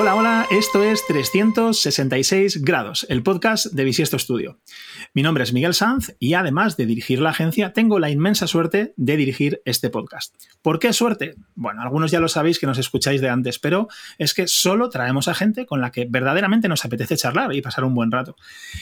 Hola, hola, esto es 366 grados, el podcast de Bisiesto Studio. Mi nombre es Miguel Sanz y además de dirigir la agencia, tengo la inmensa suerte de dirigir este podcast. ¿Por qué suerte? Bueno, algunos ya lo sabéis que nos escucháis de antes, pero es que solo traemos a gente con la que verdaderamente nos apetece charlar y pasar un buen rato.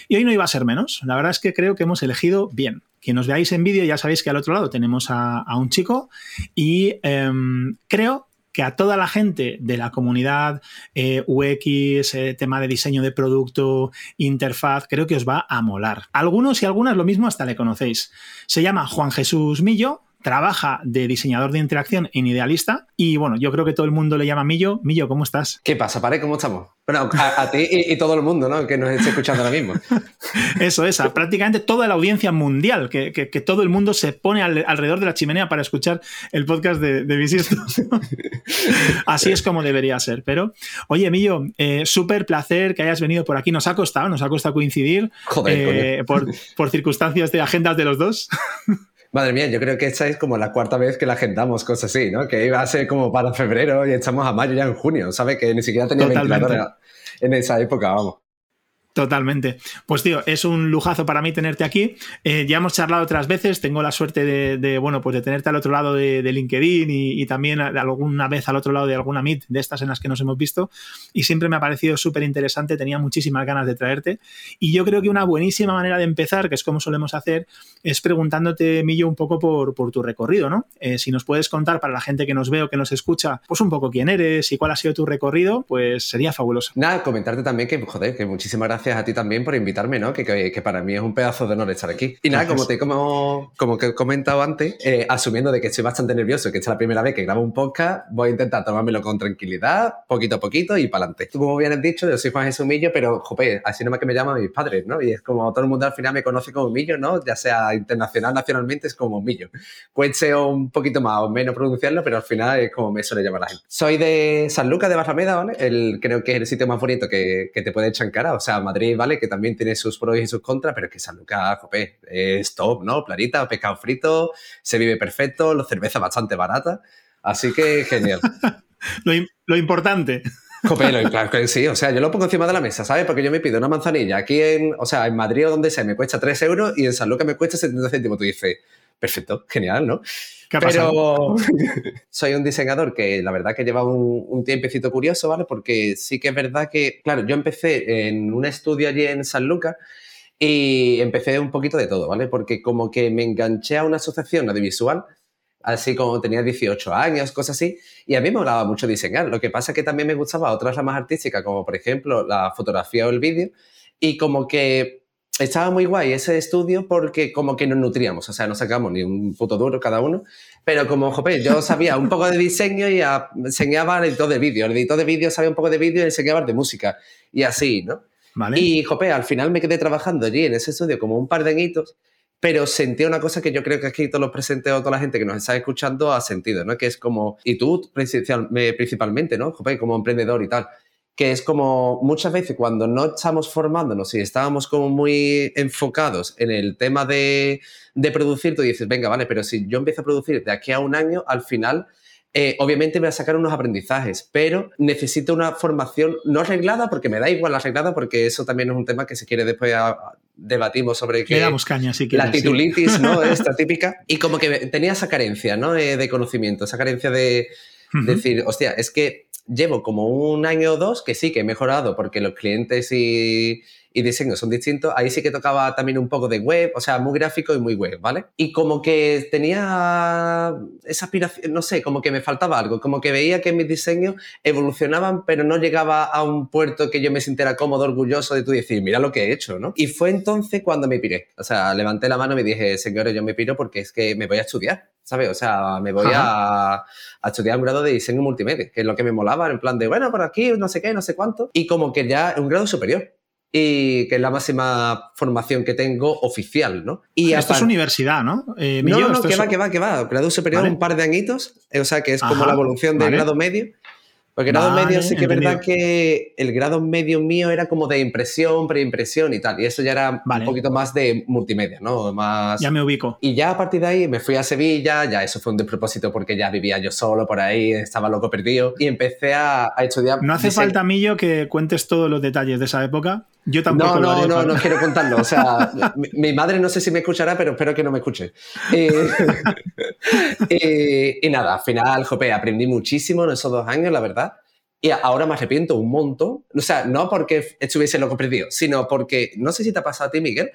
Y hoy no iba a ser menos. La verdad es que creo que hemos elegido bien. Quien nos veáis en vídeo ya sabéis que al otro lado tenemos a, un chico y em, creo que a toda la gente de la comunidad eh, UX, eh, tema de diseño de producto, interfaz, creo que os va a molar. Algunos y algunas lo mismo hasta le conocéis. Se llama Juan Jesús Millo, trabaja de diseñador de interacción en Idealista y bueno, yo creo que todo el mundo le llama Millo. Millo, ¿cómo estás? ¿Qué pasa, Pare? ¿Cómo estamos? Bueno, a, ti y, todo el mundo, ¿no? Que nos esté escuchando ahora mismo. Eso es, prácticamente toda la audiencia mundial, que, todo el mundo se pone alrededor de la chimenea para escuchar el podcast de, de Así es como debería ser. Pero, oye, Millo, eh, súper placer que hayas venido por aquí. Nos ha costado, nos ha costado coincidir eh, por, por circunstancias de agendas de los dos. Madre mía, yo creo que esta es como la cuarta vez que la agendamos, cosas así, ¿no? Que iba a ser como para febrero y estamos a mayo ya en junio, ¿sabes? Que ni siquiera tenía ventilador en esa época, vamos. Totalmente. Pues tío, es un lujazo para mí tenerte aquí. Eh, ya hemos charlado otras veces, tengo la suerte de, bueno, pues de tenerte al otro lado de, LinkedIn y, también alguna vez al otro lado de alguna Meet de estas en las que nos hemos visto y siempre me ha parecido súper interesante, tenía muchísimas ganas de traerte y yo creo que una buenísima manera de empezar, que es como solemos hacer, es preguntándote, Millo, un poco por, por tu recorrido, ¿no? Eh, si nos puedes contar para la gente que nos ve o que nos escucha, pues un poco quién eres y cuál ha sido tu recorrido, pues sería fabuloso. Nada, comentarte también que, joder, que muchísimas gracias a ti también por invitarme, ¿no? Que, que, para mí es un pedazo de honor estar aquí. Y nada, como te como, como que he comentado antes, eh, asumiendo de que estoy bastante nervioso, que esta es la primera vez que grabo un podcast, voy a intentar tomármelo con tranquilidad, poquito a poquito y para adelante. Tú, como bien has dicho, yo soy Juan Jesús Millo, pero, jope, así nomás que me llaman mis padres, ¿no? Y es como todo el mundo al final me conoce como Millo, ¿no? Ya sea internacional, nacionalmente, es como Millo. Cueste un poquito más o menos pronunciarlo, pero al final es como me suele llamar la gente. Soy de San Lucas de Barrameda, ¿vale? El, creo que es el sitio más bonito que, que te puede echar en cara. O sea, Madrid, ¿vale? Que también tiene sus pros y sus contras, pero es que San Lucas, jope, es top, ¿no? Planita, pescado frito, se vive perfecto, la cerveza bastante barata. Así que genial. lo, importante. Jope, claro que sí, o sea, yo lo pongo encima de la mesa, ¿sabes? Porque yo me pido una manzanilla aquí en, o sea, en Madrid o donde sea, me cuesta 3 euros y en San Lucas me cuesta 70 céntimos. Tú dices, perfecto, genial, ¿no? Pero soy un diseñador que la verdad que lleva un, un, tiempecito curioso, ¿vale? Porque sí que es verdad que, claro, yo empecé en un estudio allí en San Lucas y empecé un poquito de todo, ¿vale? Porque como que me enganché a una asociación audiovisual, así como tenía 18 años, cosas así, y a mí me gustaba mucho diseñar. Lo que pasa es que también me gustaba otras ramas artísticas, como por ejemplo la fotografía o el vídeo, y como que estaba muy guay ese estudio porque como que nos nutríamos, o sea, no sacamos ni un puto duro cada uno, pero como, jope, yo sabía un poco de diseño y enseñaba el editor de vídeo, el editor de vídeo sabía un poco de vídeo y enseñaba de música, y así, ¿no? Y, jope, al final me quedé trabajando allí en ese estudio como un par de añitos, pero sentí una cosa que yo creo que aquí todos los presentes o toda la gente que nos está escuchando ha sentido, ¿no? Que es como, y tú principalmente, ¿no? Jope, como emprendedor y tal, que es como muchas veces cuando no estamos formándonos y estábamos como muy enfocados en el tema de, de producir, tú dices, venga, vale, pero si yo empiezo a producir de aquí a un año, al final eh, obviamente voy a sacar unos aprendizajes, pero necesito una formación no arreglada, porque me da igual la arreglada, porque eso también es un tema que si quiere después debatimos sobre que caña, la titulitis, ¿no? Esta típica. Y como que tenía esa carencia, ¿no? Eh, de conocimiento, esa carencia de decir, hostia, es que llevo como un año o dos que sí que he mejorado porque los clientes y, y diseño son distintos. Ahí sí que tocaba también un poco de web, o sea, muy gráfico y muy web, ¿vale? Y como que tenía esa aspiración, no sé, como que me faltaba algo, como que veía que mis diseños evolucionaban, pero no llegaba a un puerto que yo me sintiera cómodo, orgulloso de tú decir, mira lo que he hecho, ¿no? Y fue entonces cuando me piré. O sea, levanté la mano y me dije, señores, yo me piro porque es que me voy a estudiar. ¿sabes? O sea, me voy a, a, estudiar un grado de diseño multimedia, que es lo que me molaba, en plan de, bueno, por aquí, no sé qué, no sé cuánto, y como que ya un grado superior y que es la máxima formación que tengo oficial, ¿no? Y esto es universidad, ¿no? Eh, no, no, que va, que va, que va. Grado superior, un par de añitos, o sea, que es como la evolución del grado medio. Porque grado medio sí que es verdad que el grado medio mío era como de impresión, preimpresión y tal. Y eso ya era un poquito más de multimedia, ¿no? Más... Ya me ubico. Y ya a partir de ahí me fui a Sevilla, ya eso fue un despropósito porque ya vivía yo solo por ahí, estaba loco perdido. Y empecé a, estudiar... No hace falta, Millo, que cuentes todos los detalles de esa época. Yo tampoco. No, no, no, no quiero contarlo. O sea, mi, madre no sé si me escuchará, pero espero que no me escuche. Eh, eh, y nada, al final, jope, aprendí muchísimo en esos dos años, la verdad. Y ahora me arrepiento un montón. O sea, no porque estuviese loco perdido, sino porque, no sé si te ha pasado a ti, Miguel,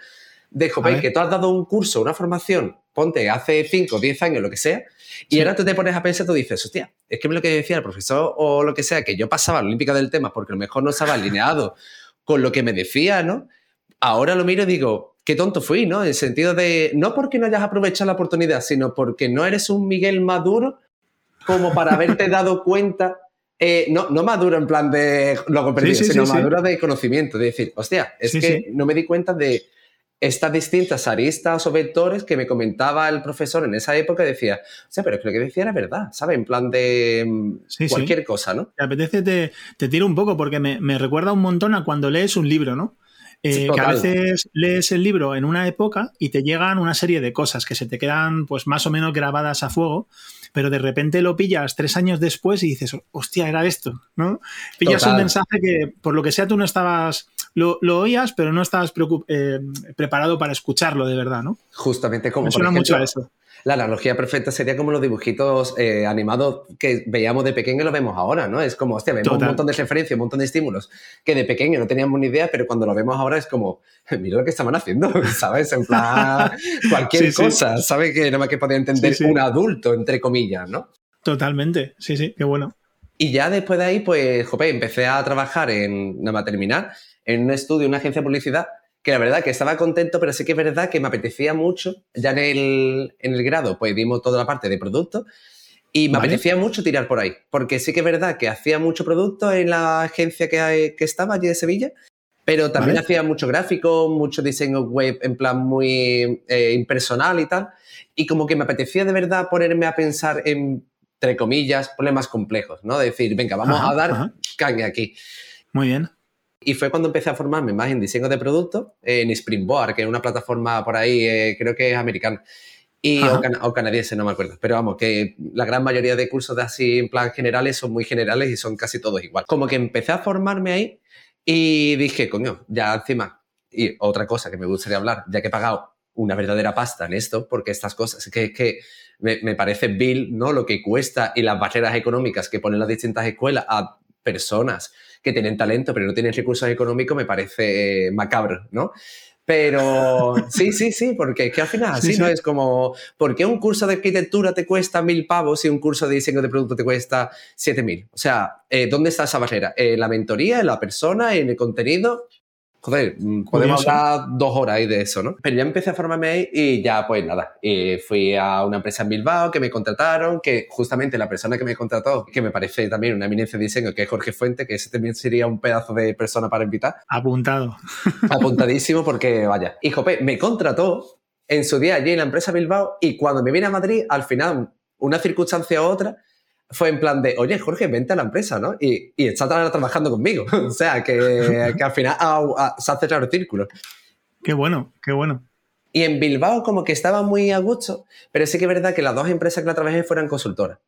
de jope, que tú has dado un curso, una formación, ponte hace 5, 10 años, lo que sea, y ahora tú te pones a pensar, tú dices, hostia, es que lo que decía el profesor o lo que sea, que yo pasaba la olímpica del tema porque a lo mejor no estaba alineado con lo que me decía, ¿no? Ahora lo miro y digo, qué tonto fui, ¿no? En el sentido de, no porque no hayas aprovechado la oportunidad, sino porque no eres un Miguel maduro como para haberte dado cuenta, eh, no, no maduro en plan de lo que sino maduro de conocimiento, de decir, hostia, es que no me di cuenta de estas distintas aristas o vectores que me comentaba el profesor en esa época, decía, o sea, pero creo que decía era verdad, ¿sabes? En plan de mm, cualquier cosa, ¿no? Te apetece, te, te tiro un poco, porque me, me, recuerda un montón a cuando lees un libro, ¿no? Eh, que a veces lees el libro en una época y te llegan una serie de cosas que se te quedan pues más o menos grabadas a fuego, pero de repente lo pillas tres años después y dices, hostia, era esto, ¿no? Pillas un mensaje que por lo que sea tú no estabas lo, oías, pero no estabas eh, preparado para escucharlo de verdad, ¿no? Justamente como. Me suena mucho a eso. La analogía perfecta sería como los dibujitos eh, animados que veíamos de pequeño y lo vemos ahora, ¿no? Es como, hostia, vemos un montón de referencias, un montón de estímulos que de pequeño no teníamos ni idea, pero cuando lo vemos ahora es como, mira lo que estaban haciendo, ¿sabes? En plan, cualquier cosa, ¿sabes? Que nada más que podía entender un adulto, entre comillas, ¿no? Totalmente, sí, sí, qué bueno. Y ya después de ahí, pues, jope, empecé a trabajar en, nada más terminar, en un estudio, una agencia de publicidad, que la verdad que estaba contento, pero sí que es verdad que me apetecía mucho, ya en el, en el grado, pues vimos toda la parte de producto, y me apetecía mucho tirar por ahí, porque sí que es verdad que hacía mucho producto en la agencia que, que estaba allí de Sevilla, pero también hacía mucho gráfico, mucho diseño web en plan muy eh, impersonal y tal, y como que me apetecía de verdad ponerme a pensar en, entre comillas, problemas complejos, ¿no? De decir, venga, vamos a dar caña aquí. Muy bien. Y fue cuando empecé a formarme más en diseño de productos en Springboard, que es una plataforma por ahí, eh, creo que es americana. Y, o, canadiense, no me acuerdo. Pero vamos, que la gran mayoría de cursos de así en plan generales son muy generales y son casi todos igual. Como que empecé a formarme ahí y dije, coño, ya encima. Y otra cosa que me gustaría hablar, ya que he pagado una verdadera pasta en esto, porque estas cosas, que, que me, me parece vil, ¿no? Lo que cuesta y las barreras económicas que ponen las distintas escuelas a personas que tienen talento pero no tienen recursos económicos me parece macabro, ¿no? Pero sí, sí, sí, porque es que al final así, ¿no? Es como, ¿por qué un curso de arquitectura te cuesta mil pavos y un curso de diseño de producto te cuesta siete mil? O sea, eh, ¿dónde está esa barrera? ¿En la mentoría, en la persona, en el contenido? Joder, mm, podemos hablar dos horas ahí de eso, ¿no? Pero ya empecé a formarme ahí y ya, pues nada, fui a una empresa en Bilbao que me contrataron, que justamente la persona que me contrató, que me parece también una eminencia de diseño, que es Jorge Fuente, que ese también sería un pedazo de persona para invitar. Apuntado. Apuntadísimo porque, vaya. Jope, me contrató en su día allí en la empresa Bilbao y cuando me vine a Madrid, al final, una circunstancia u otra, fue en plan de, oye, Jorge, vente a la empresa, ¿no? Y, y está trabajando conmigo. o sea, que, que al final se hace cerrado el círculo. Qué bueno, qué bueno. Y en Bilbao como que estaba muy a gusto, pero sí que es verdad que las dos empresas que la trabajé fueran consultoras.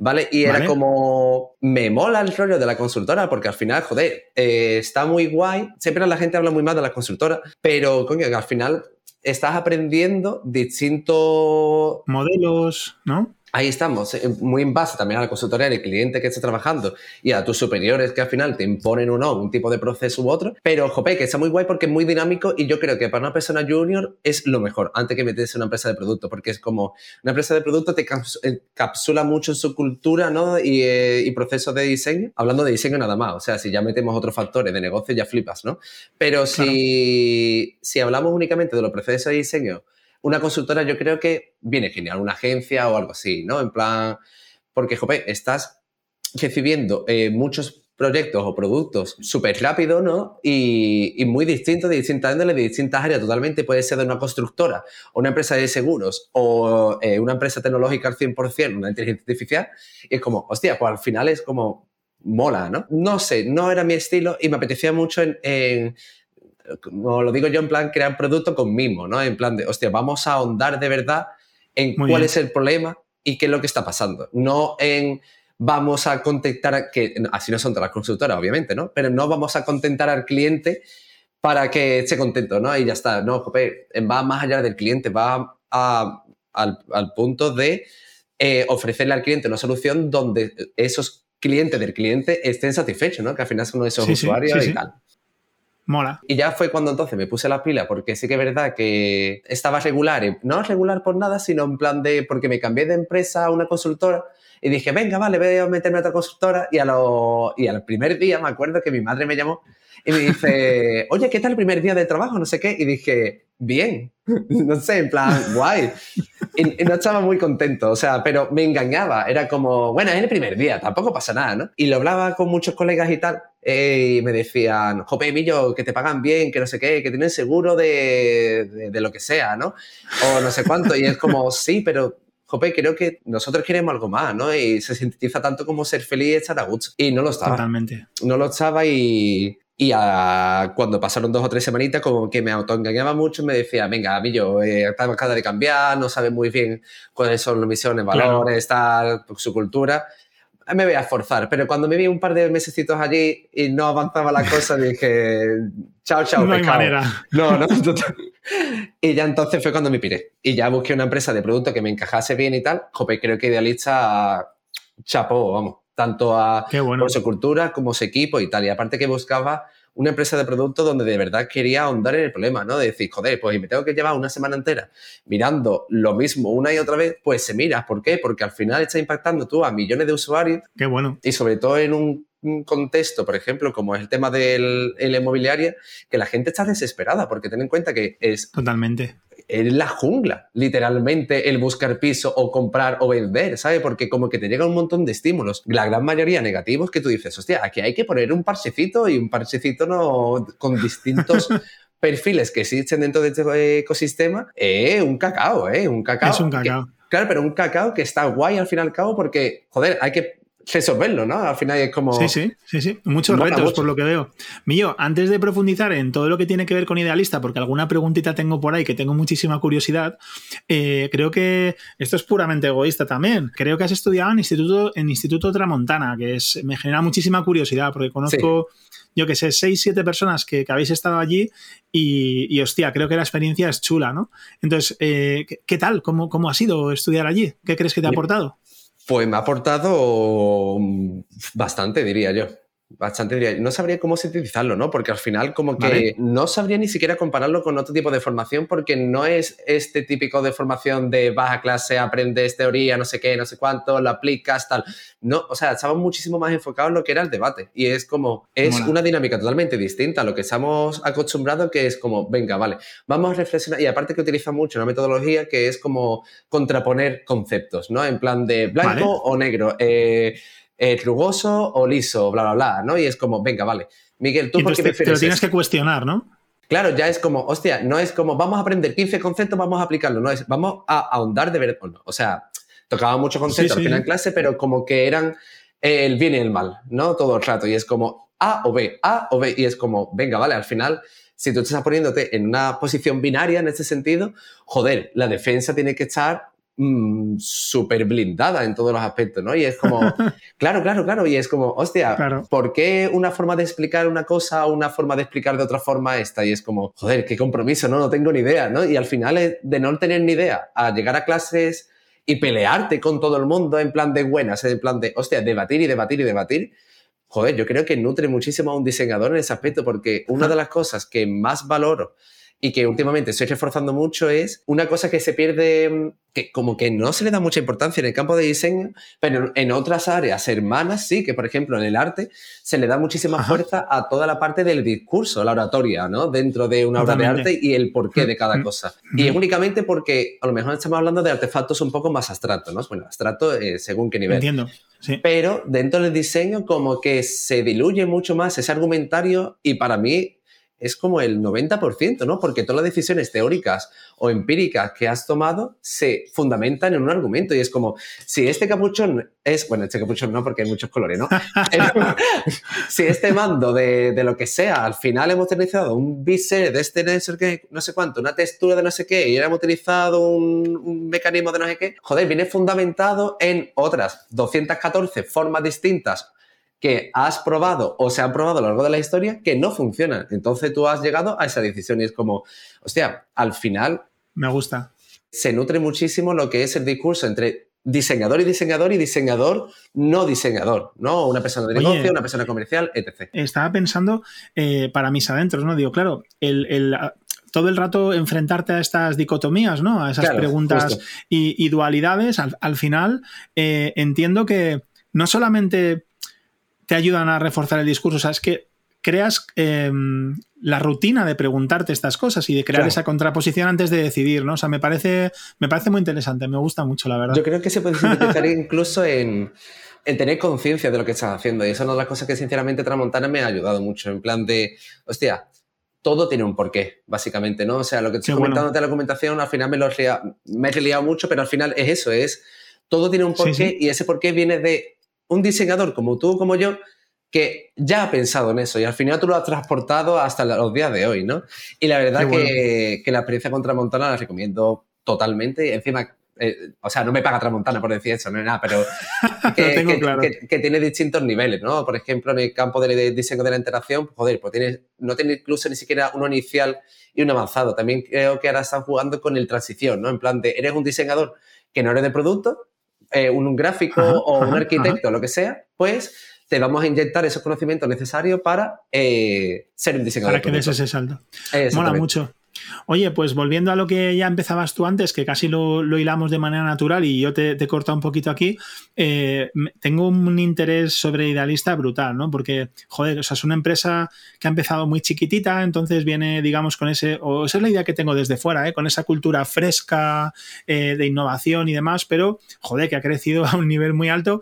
¿Vale? Y era como, me mola el rollo de la consultora porque al final, joder, eh, está muy guay. Siempre la gente habla muy mal de las consultoras, pero coño, al final estás aprendiendo distintos modelos, ¿no? Ahí estamos, eh, muy en base también a la consultoría del cliente que esté trabajando y a tus superiores que al final te imponen o no un tipo de proceso u otro. Pero, jope, que está muy guay porque es muy dinámico y yo creo que para una persona junior es lo mejor antes que meterse en una empresa de producto, porque es como una empresa de producto te capsula mucho en su cultura ¿no? y, eh, y proceso de diseño. Hablando de diseño nada más, o sea, si ya metemos otros factores de negocio ya flipas, ¿no? Pero si, si hablamos únicamente de los procesos de diseño, una consultora yo creo que viene genial, una agencia o algo así, ¿no? En plan, porque, jope, estás recibiendo eh, muchos proyectos o productos súper rápido, ¿no? Y, muy distintos, de distintas índoles, de distintas áreas. Totalmente puede ser de una constructora, o una empresa de seguros, o eh, una empresa tecnológica al 100%, una inteligencia artificial. Y es como, hostia, pues al final es como mola, ¿no? No sé, no era mi estilo y me apetecía mucho en, como lo digo yo, en plan crear producto con mimo, ¿no? En plan de, hostia, vamos a ahondar de verdad en cuál es el problema y qué es lo que está pasando. No en vamos a contentar, que así no son todas las consultoras, obviamente, ¿no? Pero no vamos a contentar al cliente para que esté contento, ¿no? Y ya está. No, Jope, va más allá del cliente, va al, punto de eh, ofrecerle al cliente una solución donde esos clientes del cliente estén satisfechos, ¿no? Que al final son esos usuarios y tal. Mola. Y ya fue cuando entonces me puse la pila, porque sí que es verdad que estaba regular, no regular por nada, sino en plan de, porque me cambié de empresa a una consultora y dije, venga, vale, voy a meterme a otra consultora. Y, a lo, y al primer día me acuerdo que mi madre me llamó y me dice, oye, ¿qué tal el primer día de trabajo? No sé qué. Y dije, bien, no sé, en plan, guay. Y, no estaba muy contento, o sea, pero me engañaba. Era como, bueno, es el primer día, tampoco pasa nada, ¿no? Y lo hablaba con muchos colegas y tal. Eh, y me decían, jope, Millo, que te pagan bien, que no sé qué, que tienen seguro de, de, lo que sea, ¿no? O no sé cuánto. Y es como, sí, pero jope, creo que nosotros queremos algo más, ¿no? Y se sintetiza tanto como ser feliz y estar a gusto. Y no lo estaba. Totalmente. No lo estaba y, y cuando pasaron dos o tres semanitas, como que me autoengañaba mucho, me decía, venga, a mí yo, eh, cada de cambiar, no sabe muy bien cuáles son las misiones, valores, tal, su cultura. Me voy a esforzar, pero cuando me vi un par de mesecitos allí y no avanzaba la cosa, dije, chao, chao, no Hay manera. No, no, Y ya entonces fue cuando me piré. Y ya busqué una empresa de producto que me encajase bien y tal. Jope, creo que Idealista chapó, vamos tanto a por su cultura como su equipo y tal. Y aparte que buscaba una empresa de producto donde de verdad quería ahondar en el problema, ¿no? De decir, joder, pues me tengo que llevar una semana entera mirando lo mismo una y otra vez, pues se mira. ¿Por qué? Porque al final está impactando tú a millones de usuarios. Qué bueno. Y sobre todo en un contexto, por ejemplo, como es el tema de la inmobiliaria, que la gente está desesperada, porque ten en cuenta que es... Totalmente es la jungla, literalmente, el buscar piso o comprar o vender, ¿sabes? Porque como que te llega un montón de estímulos, la gran mayoría negativos, que tú dices, hostia, aquí hay que poner un parchecito y un parchecito no con distintos perfiles que existen dentro de este ecosistema, eh, un cacao, ¿eh? Un cacao. Es un cacao. claro, pero un cacao que está guay al fin y al cabo porque, joder, hay que resolverlo, ¿no? Al final es como... Sí, sí, sí, sí. Muchos retos por lo que veo. Mío, antes de profundizar en todo lo que tiene que ver con Idealista, porque alguna preguntita tengo por ahí que tengo muchísima curiosidad, eh, creo que esto es puramente egoísta también. Creo que has estudiado en Instituto, en Instituto Tramontana, que es, me genera muchísima curiosidad, porque conozco... yo que sé, seis, siete personas que, habéis estado allí y, hostia, creo que la experiencia es chula, ¿no? Entonces, eh, ¿qué, tal? ¿Cómo, ¿Cómo ha sido estudiar allí? ¿Qué crees que te ha aportado? Pues me ha aportado bastante, diría yo bastante diría, no sabría cómo sintetizarlo, ¿no? Porque al final como que no sabría ni siquiera compararlo con otro tipo de formación porque no es este típico de formación de baja clase, aprendes teoría, no sé qué, no sé cuánto, lo aplicas, tal. No, o sea, estamos muchísimo más enfocados en lo que era el debate y es como, es una dinámica totalmente distinta a lo que estamos acostumbrados que es como, venga, vale, vamos a reflexionar y aparte que utiliza mucho una metodología que es como contraponer conceptos, ¿no? En plan de blanco o negro. Eh, eh, rugoso o liso, bla, bla, bla, ¿no? Y es como, venga, vale. Miguel, ¿tú por qué prefieres? Te lo tienes que cuestionar, ¿no? Claro, ya es como, hostia, no es como, vamos a aprender 15 conceptos, vamos a aplicarlo, no es, vamos a ahondar de verdad. O sea, tocaba muchos conceptos al final en clase, pero como que eran el bien y el mal, ¿no? Todo el rato. Y es como A o B, A o B. Y es como, venga, vale, al final, si tú estás poniéndote en una posición binaria en ese sentido, joder, la defensa tiene que estar Mm, súper blindada en todos los aspectos, ¿no? Y es como, claro, claro, claro, y es como, hostia, ¿por qué una forma de explicar una cosa o una forma de explicar de otra forma esta? Y es como, joder, qué compromiso, ¿no? No tengo ni idea, ¿no? Y al final es de no tener ni idea a llegar a clases y pelearte con todo el mundo en plan de buenas, en plan de, hostia, debatir y debatir y debatir. Joder, yo creo que nutre muchísimo a un diseñador en ese aspecto porque una de las cosas que más valoro y que últimamente estoy reforzando mucho es una cosa que se pierde, mm, que como que no se le da mucha importancia en el campo de diseño, pero en otras áreas hermanas sí, que por ejemplo en el arte se le da muchísima fuerza a toda la parte del discurso, la oratoria, ¿no? Dentro de una obra de arte y el porqué de cada mm, cosa. Mm, y es únicamente porque a lo mejor estamos hablando de artefactos un poco más abstractos, ¿no? Bueno, abstracto eh, según qué nivel. Entiendo. Sí. Pero dentro del diseño como que se diluye mucho más ese argumentario y para mí es como el 90%, ¿no? Porque todas las decisiones teóricas o empíricas que has tomado se fundamentan en un argumento y es como, si este capuchón es, bueno, este capuchón no porque hay muchos colores, ¿no? si este mando de, de, lo que sea, al final hemos utilizado un bisel de este no sé cuánto, una textura de no sé qué y hemos utilizado un, un mecanismo de no sé qué, joder, viene fundamentado en otras 214 formas distintas que has probado o se han probado a lo largo de la historia que no funcionan. Entonces tú has llegado a esa decisión y es como, hostia, al final... Me gusta. Se nutre muchísimo lo que es el discurso entre diseñador y diseñador y diseñador no diseñador, ¿no? Una persona de negocio, una persona comercial, etc. Estaba pensando eh, para mis adentros, ¿no? Digo, claro, el, todo el rato enfrentarte a estas dicotomías, ¿no? A esas preguntas y, dualidades, al, final eh, entiendo que no solamente te ayudan a reforzar el discurso. O sea, es que creas em, la rutina de preguntarte estas cosas y de crear esa contraposición antes de decidir, ¿no? O sea, me parece, me parece muy interesante, me gusta mucho, la verdad. Yo creo que se puede sintetizar incluso en, tener conciencia de lo que estás haciendo. Y eso es una de las cosas que, sinceramente, Tramontana me ha ayudado mucho. En plan de, hostia, todo tiene un porqué, básicamente, ¿no? O sea, lo que estoy comentando de la documentación, al final me lo me he liado mucho, pero al final es eso, es todo tiene un porqué y ese porqué viene de un diseñador como tú, como yo, que ya ha pensado en eso y al final tú lo has transportado hasta los días de hoy, ¿no? Y la verdad que, la experiencia con Tramontana la recomiendo totalmente. Encima, eh, o sea, no me paga Tramontana por decir eso, no es nada, pero que, tiene distintos niveles, ¿no? Por ejemplo, en el campo de diseño de la interacción, pues, joder, pues tiene, no tiene incluso ni siquiera uno inicial y uno avanzado. También creo que ahora están jugando con el transición, ¿no? En plan de, eres un diseñador que no eres de producto, eh, un, gráfico o un arquitecto, lo que sea, pues te vamos a inyectar esos conocimientos necesarios para eh, ser un diseñador. Para que des ese salto. Mola mucho. Oye, pues volviendo a lo que ya empezabas tú antes, que casi lo, hilamos de manera natural y yo te, he cortado un poquito aquí, eh, tengo un interés sobre Idealista brutal, ¿no? Porque, joder, o sea, es una empresa que ha empezado muy chiquitita, entonces viene, digamos, con ese, o esa es la idea que tengo desde fuera, ¿eh? con esa cultura fresca eh, de innovación y demás, pero, joder, que ha crecido a un nivel muy alto.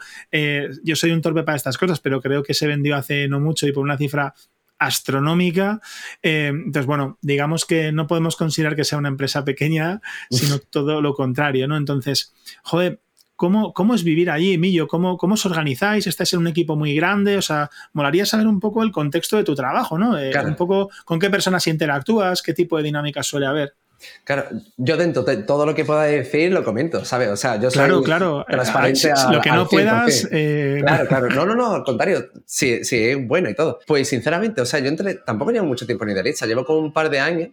yo soy un torpe para estas cosas, pero creo que se vendió hace no mucho y por una cifra astronómica. Eh, entonces, bueno, digamos que no podemos considerar que sea una empresa pequeña, sino todo lo contrario, ¿no? Entonces, joder, ¿Cómo, ¿Cómo, es vivir allí, Millo? ¿Cómo, ¿Cómo os organizáis? ¿Estáis en un equipo muy grande? O sea, molaría saber un poco el contexto de tu trabajo, ¿no? Eh, un poco con qué personas interactúas, qué tipo de dinámicas suele haber. Claro, yo dentro de todo lo que pueda decir lo comento, ¿sabes? O sea, yo soy claro, claro. transparente Lo que no puedas... Eh, claro, claro. No, no, no, al contrario. Sí, sí, bueno y todo. Pues sinceramente, o sea, yo entré... Tampoco llevo mucho tiempo en Idealista, llevo como un par de años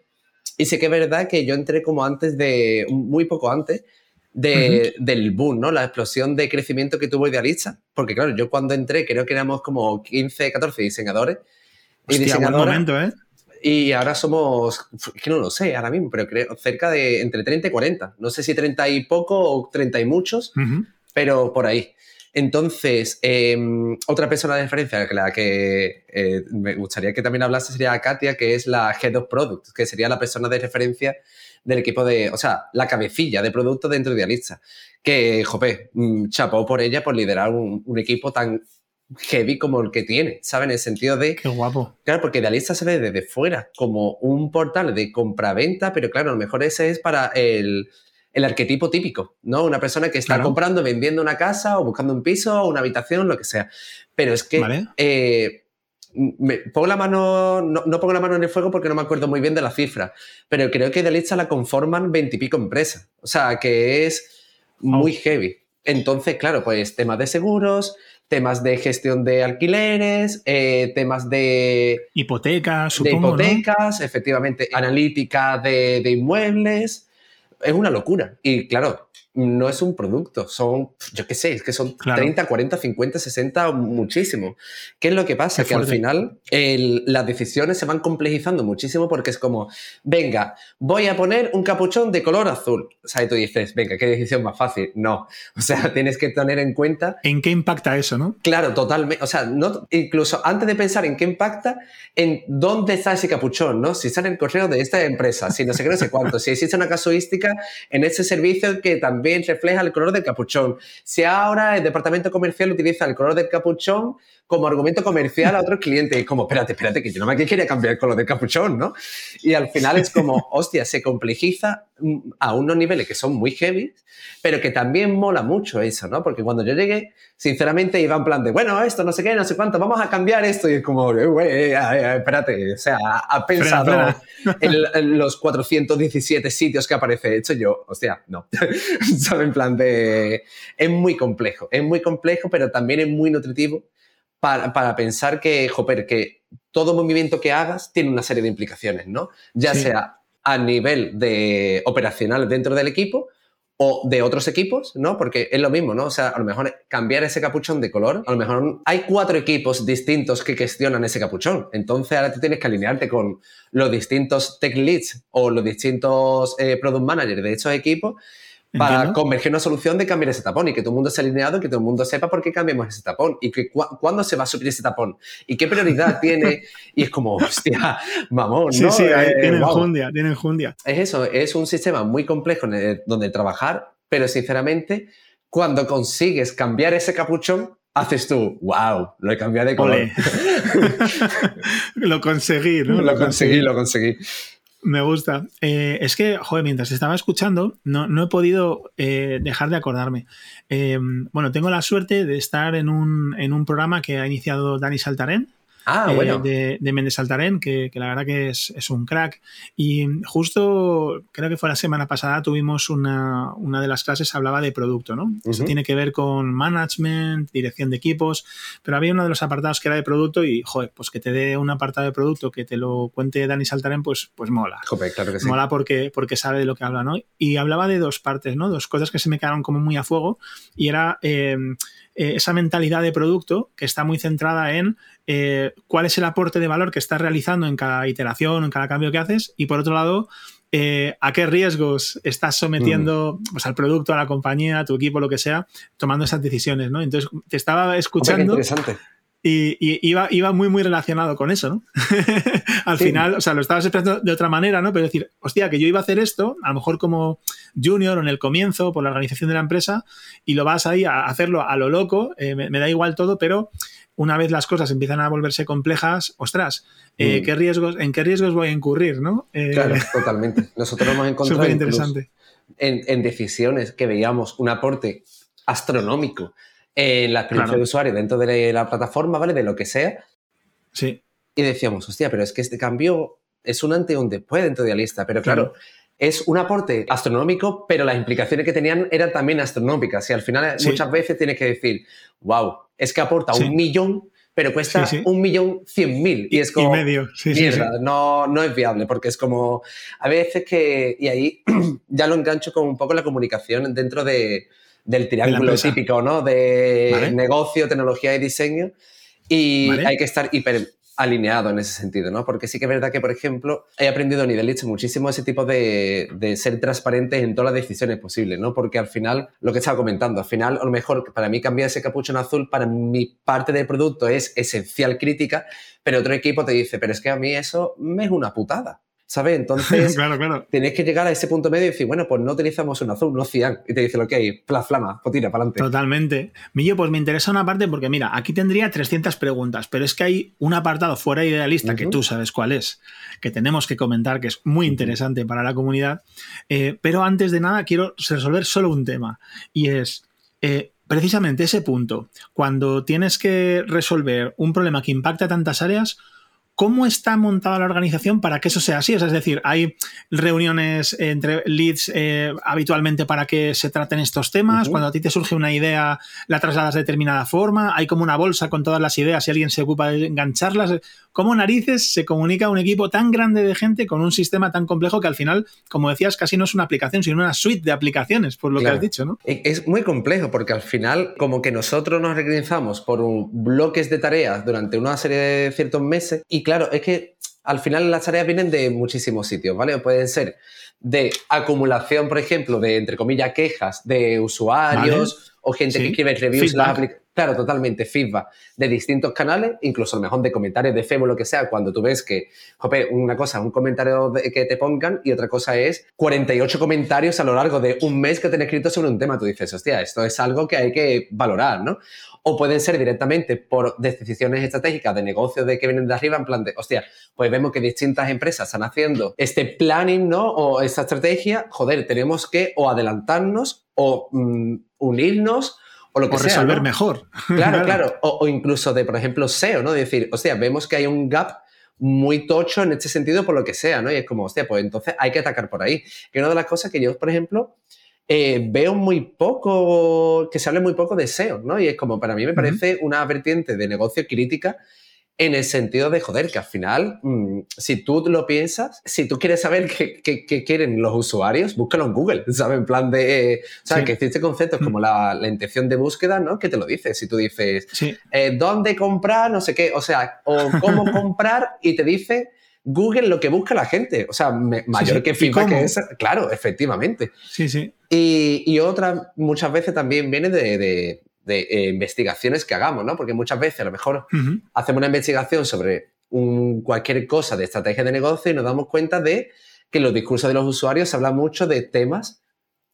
y sé que es verdad que yo entré como antes de... Muy poco antes de, del boom, ¿no? La explosión de crecimiento que tuvo Idealista. Porque claro, yo cuando entré creo que éramos como 15, 14 diseñadores. y diseñadoras. momento, ¿eh? Y ahora somos, que no lo sé ahora mismo, pero creo cerca de entre 30 y 40. No sé si 30 y poco o 30 y muchos, pero por ahí. Entonces, em, otra persona de referencia que la que eh, me gustaría que también hablase sería Katia, que es la Head of Product, que sería la persona de referencia del equipo de, o sea, la cabecilla de producto dentro de Idealista. Que, jope, mm, chapó por ella por liderar un, un equipo tan heavy como el que tiene, ¿sabes? En el sentido de... Qué guapo. Claro, porque Idealista se ve desde fuera como un portal de compra-venta, pero claro, a lo mejor ese es para el, arquetipo típico, ¿no? Una persona que está comprando, vendiendo una casa o buscando un piso o una habitación, lo que sea. Pero es que... Eh, me, pongo la mano, no, pongo la mano en el fuego porque no me acuerdo muy bien de la cifra, pero creo que Idealista la conforman veintipico empresas. O sea, que es muy heavy. Entonces, claro, pues temas de seguros, temas de gestión de alquileres, eh, temas de hipotecas, supongo, de hipotecas, efectivamente, analítica de, de, inmuebles. Es una locura. Y claro, no es un producto, son, yo qué sé, es que son 30, 40, 50, 60, muchísimo. ¿Qué es lo que pasa? que al final las decisiones se van complejizando muchísimo porque es como, venga, voy a poner un capuchón de color azul. O sea, y tú dices, venga, qué decisión más fácil. No, o sea, tienes que tener en cuenta... ¿En qué impacta eso, no? Claro, totalmente. O sea, no, incluso antes de pensar en qué impacta, en dónde está ese capuchón, ¿no? Si está en el correo de esta empresa, si no sé qué, no sé cuánto, si existe una casuística en ese servicio que también refleja el color del capuchón. Si ahora el departamento comercial utiliza el color del capuchón, como argumento comercial a otros clientes. Y como, espérate, espérate, que yo no me quería cambiar el color de capuchón, ¿no? Y al final es como, hostia, se complejiza mm, a unos niveles que son muy heavy, pero que también mola mucho eso, ¿no? Porque cuando yo llegué, sinceramente iba en plan de, bueno, esto, no sé qué, no sé cuánto, vamos a cambiar esto. Y es como, eh, güey, eh, eh, espérate, o sea, ha pensado En, los 417 sitios que aparece hecho yo, hostia, no. ¿Sabes? En plan de, es muy complejo, es muy complejo, pero también es muy nutritivo para, pensar que, joder, que todo movimiento que hagas tiene una serie de implicaciones, ¿no? Ya sea a nivel de operacional dentro del equipo o de otros equipos, ¿no? Porque es lo mismo, ¿no? O sea, a lo mejor cambiar ese capuchón de color, a lo mejor hay cuatro equipos distintos que gestionan ese capuchón. Entonces ahora tú tienes que alinearte con los distintos tech leads o los distintos eh, product managers de esos equipos para converger una solución de cambiar ese tapón y que todo el mundo esté alineado, que todo el mundo sepa por qué cambiamos ese tapón y que cuándo se va a subir ese tapón y qué prioridad tiene. Y es como, hostia, mamón, ¿no? Sí, sí, eh, tienen jundia, tienen jundia. Es eso, es un sistema muy complejo donde trabajar, pero sinceramente, cuando consigues cambiar ese capuchón, haces tú, wow, lo he cambiado de color. lo conseguí, ¿no? Lo, conseguí, lo conseguí. Me gusta. Eh, es que, joder, mientras estaba escuchando, no, he podido eh, dejar de acordarme. Eh, bueno, tengo la suerte de estar en un, en un programa que ha iniciado Dani Saltarén, Ah, eh, bueno. de, de, Méndez Altarén, que, la verdad que es, un crack. Y justo, creo que fue la semana pasada, tuvimos una, una de las clases, hablaba de producto, ¿no? Eso tiene que ver con management, dirección de equipos, pero había uno de los apartados que era de producto y, joder, pues que te dé un apartado de producto, que te lo cuente Dani Saltarén, pues, pues mola. Joder, claro que sí. Mola porque, porque sabe de lo que habla, ¿no? Y hablaba de dos partes, ¿no? Dos cosas que se me quedaron como muy a fuego y era... Eh, eh, esa mentalidad de producto que está muy centrada en eh, cuál es el aporte de valor que estás realizando en cada iteración, en cada cambio que haces, y por otro lado, eh, a qué riesgos estás sometiendo mm. pues, al producto, a la compañía, a tu equipo, lo que sea, tomando esas decisiones, ¿no? Entonces, te estaba escuchando. interesante. Y, iba, iba, muy, muy relacionado con eso, ¿no? Al final, o sea, lo estabas explicando de otra manera, ¿no? Pero decir, hostia, que yo iba a hacer esto, a lo mejor como junior o en el comienzo, por la organización de la empresa, y lo vas ahí a hacerlo a lo loco, eh, me, da igual todo, pero una vez las cosas empiezan a volverse complejas, ostras, eh, mm. ¿qué riesgos, ¿en qué riesgos voy a incurrir, no? Eh, claro, totalmente. Nosotros hemos encontrado interesante. En, en decisiones que veíamos un aporte astronómico en la experiencia de usuario dentro de la plataforma, ¿vale? De lo que sea. Sí. Y decíamos, hostia, pero es que este cambio es un antes y un después dentro de la lista. Pero claro, es un aporte astronómico, pero las implicaciones que tenían eran también astronómicas. Y al final muchas veces tienes que decir, wow, es que aporta un millón, pero cuesta un millón cien mil. Y es como, medio. mierda, No, no es viable, porque es como, a veces que, y ahí ya lo engancho con un poco la comunicación dentro de, del triángulo típico, ¿no? De negocio, tecnología y diseño. Y hay que estar hiper alineado en ese sentido, ¿no? Porque sí que es verdad que, por ejemplo, he aprendido a nivel muchísimo ese tipo de, de, ser transparente en todas las decisiones posibles, ¿no? Porque al final, lo que estaba comentando, al final, a lo mejor para mí cambiar ese capuchón azul, para mi parte del producto es esencial crítica, pero otro equipo te dice, pero es que a mí eso me es una putada. ¿Sabes? Entonces, claro, tienes que llegar a ese punto medio y decir, bueno, pues no utilizamos un azul, no cian. Y te dice, hay, la flama, pues tira, para adelante. Totalmente. Millo, pues me interesa una parte porque, mira, aquí tendría 300 preguntas, pero es que hay un apartado fuera idealista que tú sabes cuál es, que tenemos que comentar, que es muy interesante para la comunidad. Eh, pero antes de nada, quiero resolver solo un tema y es. Eh, precisamente ese punto, cuando tienes que resolver un problema que impacta tantas áreas, ¿Cómo está montada la organización para que eso sea así? es decir, hay reuniones entre leads eh, habitualmente para que se traten estos temas. Cuando a ti te surge una idea, la trasladas de determinada forma. Hay como una bolsa con todas las ideas y alguien se ocupa de engancharlas. ¿Cómo narices se comunica un equipo tan grande de gente con un sistema tan complejo que al final, como decías, casi no es una aplicación, sino una suite de aplicaciones, por lo que has dicho, ¿no? Es muy complejo porque al final, como que nosotros nos organizamos por bloques de tareas durante una serie de ciertos meses y claro, es que al final las tareas vienen de muchísimos sitios, ¿vale? pueden ser de acumulación, por ejemplo, de, entre comillas, quejas de usuarios o gente que escribe reviews. Claro, totalmente. Feedback de distintos canales, incluso a lo mejor de comentarios de Facebook, lo que sea, cuando tú ves que, jope, una cosa es un comentario que te pongan y otra cosa es 48 comentarios a lo largo de un mes que te han escrito sobre un tema. Tú dices, hostia, esto es algo que hay que valorar, ¿no? O pueden ser directamente por decisiones estratégicas de negocio de que vienen de arriba, en plan de, hostia, pues vemos que distintas empresas están haciendo este planning, ¿no? O esta estrategia, joder, tenemos que o adelantarnos o mm, unirnos o lo que sea, resolver mejor. Claro, claro. O, incluso de, por ejemplo, SEO, ¿no? De decir, hostia, vemos que hay un gap muy tocho en este sentido por lo que sea, ¿no? Y es como, hostia, pues entonces hay que atacar por ahí. Que una de las cosas que yo, por ejemplo, eh, veo muy poco, que se hable muy poco de SEO, ¿no? Y es como, para mí me parece una vertiente de negocio crítica en el sentido de, joder, que al final, mm, si tú lo piensas, si tú quieres saber qué, quieren los usuarios, búscalo en Google, ¿sabes? En plan de, ¿sabes? Que existe conceptos como la, intención de búsqueda, ¿no? Que te lo dice. Si tú dices, eh, ¿dónde comprar? No sé qué, o sea, o cómo comprar y te dice Google lo que busca la gente. O sea, mayor que feedback que es. Claro, efectivamente. Sí, sí. Y, otra, muchas veces también viene de, eh, investigaciones que hagamos, ¿no? Porque muchas veces a lo mejor hacemos una investigación sobre cualquier cosa de estrategia de negocio y nos damos cuenta de que en los discursos de los usuarios se habla mucho de temas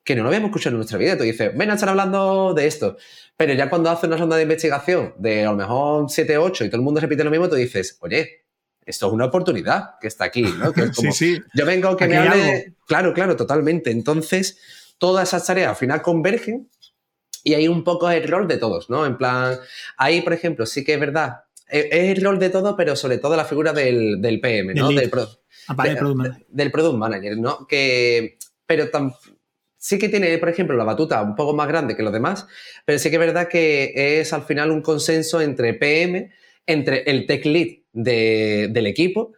que no lo habíamos escuchado en nuestra vida. Tú dices, ven a estar hablando de esto. Pero ya cuando haces una ronda de investigación de a lo mejor 7, 8 y todo el mundo repite lo mismo, tú dices, oye, esto es una oportunidad que está aquí, ¿no? Que es como, sí, sí. Yo vengo que me hable. Claro, claro, totalmente. Entonces, todas esas tareas al final convergen y hay un poco el rol de todos, ¿no? En plan, ahí, por ejemplo, sí que es verdad, e, es el rol de todo, pero sobre todo la figura del, del PM, ¿no? Del, ah, del, product manager, ¿no? Que, pero tan, sí que tiene, por ejemplo, la batuta un poco más grande que los demás, pero sí que es verdad que es al final un consenso entre PM, entre el tech lead del equipo.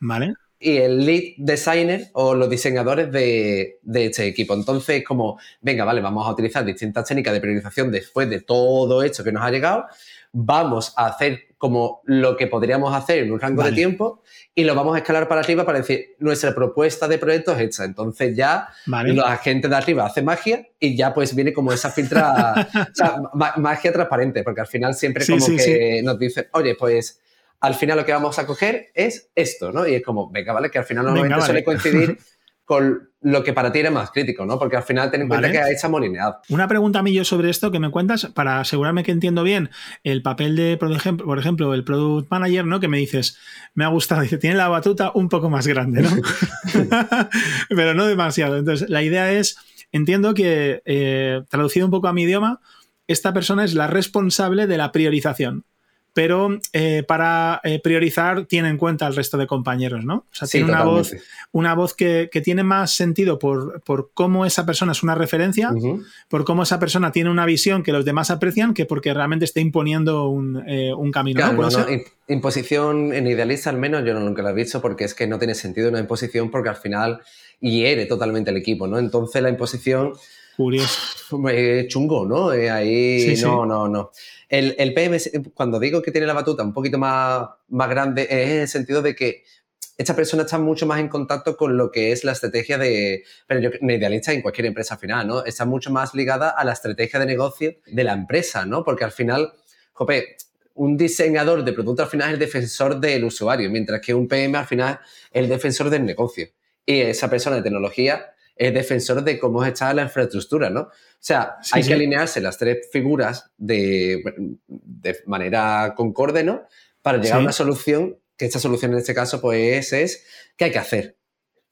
Vale. Y el lead designer o los diseñadores de, este equipo. Entonces, como, venga, vale, vamos a utilizar distintas técnicas de priorización después de todo esto que nos ha llegado. Vamos a hacer como lo que podríamos hacer en un rango de tiempo y lo vamos a escalar para arriba para decir nuestra propuesta de proyecto es hecha. Entonces ya la gente de arriba hace magia y ya pues viene como esa filtra, o sea, magia transparente, porque al final siempre como que nos dice, oye, pues al final lo que vamos a coger es esto, ¿no? Y es como, venga, vale, que al final normalmente suele coincidir con lo que para ti era más crítico, ¿no? Porque al final ten en cuenta que hay esa molineada. Una pregunta a mí yo sobre esto que me cuentas para asegurarme que entiendo bien el papel de, por ejemplo, por ejemplo el product manager, ¿no? Que me dices, me ha gustado, dice, tiene la batuta un poco más grande, ¿no? Pero no demasiado. Entonces, la idea es, entiendo que, eh, traducido un poco a mi idioma, esta persona es la responsable de la priorización pero eh, para eh, priorizar tiene en cuenta al resto de compañeros, ¿no? O sea, tiene una voz, una voz que, tiene más sentido por, cómo esa persona es una referencia, por cómo esa persona tiene una visión que los demás aprecian, que porque realmente está imponiendo un, eh, camino. Claro, ¿no? Imposición en idealista al menos yo no nunca lo he visto porque es que no tiene sentido una imposición porque al final hiere totalmente el equipo, ¿no? Entonces la imposición... Curioso. chungo, ¿no? ahí no, no, no. El, PM, cuando digo que tiene la batuta un poquito más, más grande, es en el sentido de que esta persona está mucho más en contacto con lo que es la estrategia de, pero yo, idealista en cualquier empresa final, ¿no? Está mucho más ligada a la estrategia de negocio de la empresa, ¿no? Porque al final, jope, un diseñador de producto al final es el defensor del usuario, mientras que un PM al final es el defensor del negocio. Y esa persona de tecnología es defensor de cómo está la infraestructura, ¿no? O sea, hay que alinearse las tres figuras de, manera concorde, ¿no? Para llegar a una solución, que esta solución en este caso, pues es, ¿qué hay que hacer?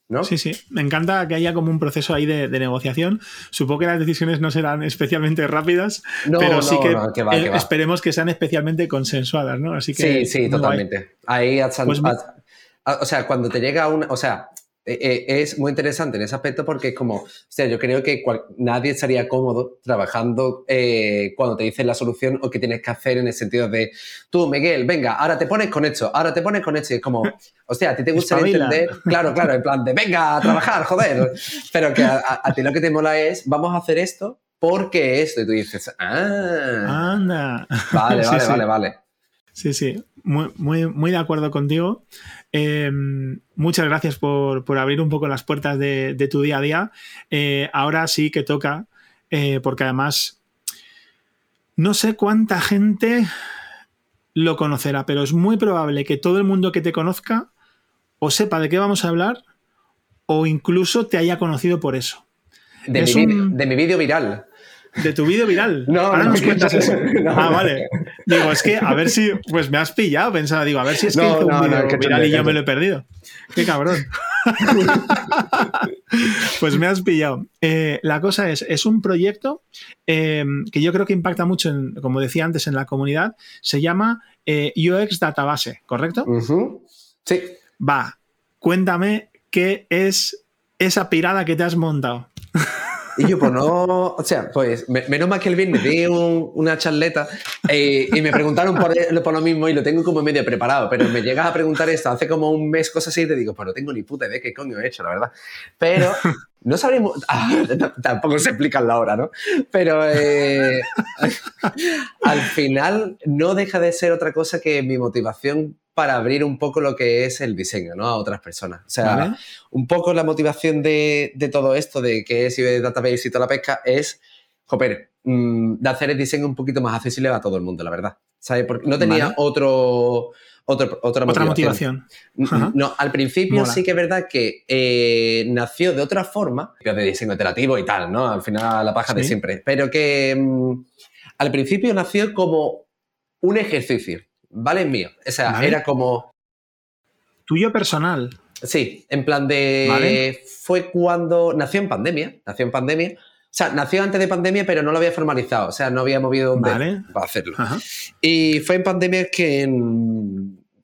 ¿No? Sí, sí. Me encanta que haya como un proceso ahí de, negociación. Supongo que las decisiones no serán especialmente rápidas, pero sí que, esperemos que sean especialmente consensuadas, ¿no? Así que. Sí, sí, totalmente. Ahí, pues o sea, cuando te llega una. O sea, eh, eh, es muy interesante en ese aspecto porque es como, o sea, yo creo que nadie estaría cómodo trabajando eh, cuando te dicen la solución o qué tienes que hacer en el sentido de, tú, Miguel, venga, ahora te pones con esto, ahora te pones con esto. Y es como, o sea, a ti te gustaría entender, claro, claro, en plan de, venga, a trabajar, joder. Pero que a, ti lo que te mola es, vamos a hacer esto porque esto. Y tú dices, ah. Anda. Vale, vale, vale, vale. Sí, sí, muy, muy, muy de acuerdo contigo. Em, muchas gracias por, abrir un poco las puertas de, tu día a día. Eh, ahora sí que toca, eh, porque además No sé cuánta gente lo conocerá, pero es muy probable que todo el mundo que te conozca o sepa de qué vamos a hablar o incluso te haya conocido por eso. De, mi, vídeo viral. De tu vídeo viral. No, Ahora nos cuentas eso. ah, vale. Digo, es que a ver si. Pues me has pillado. Pensaba, digo, a ver si es que hizo un vídeo viral y yo me lo he perdido. Qué cabrón. pues me has pillado. Eh, la cosa es, es un proyecto eh, que yo creo que impacta mucho, en, como decía antes, en la comunidad. Se llama eh, UX Database, ¿correcto? Sí. Va, cuéntame qué es esa pirada que te has montado. Y yo, pues no, o sea, pues menos mal que el viernes di una charleta eh, y me preguntaron por, lo mismo y lo tengo como medio preparado, pero me llegas a preguntar esto hace como un mes, cosas así, y te digo, pues no tengo ni puta idea qué coño he hecho, la verdad. Pero no sabremos, ah, tampoco se explica la hora, ¿no? Pero eh, al final no deja de ser otra cosa que mi motivación para abrir un poco lo que es el diseño, ¿no? A otras personas. O sea, un poco la motivación de, todo esto, de que es database y toda la pesca, es, joder, mm, de hacer el diseño un poquito más accesible a todo el mundo, la verdad. ¿Sabes? Porque no tenía otro, otra, otra motivación. No, al principio sí que es verdad que eh, nació de otra forma, de diseño iterativo y tal, ¿no? Al final la paja de siempre. Pero que mm, al principio nació como un ejercicio. ¿vale? Mío. O sea, era como... Tuyo personal. Sí, en plan de... Fue cuando... Nació en pandemia, nació en pandemia. O sea, nació antes de pandemia, pero no lo había formalizado. O sea, no había movido para hacerlo. Y fue en pandemia que,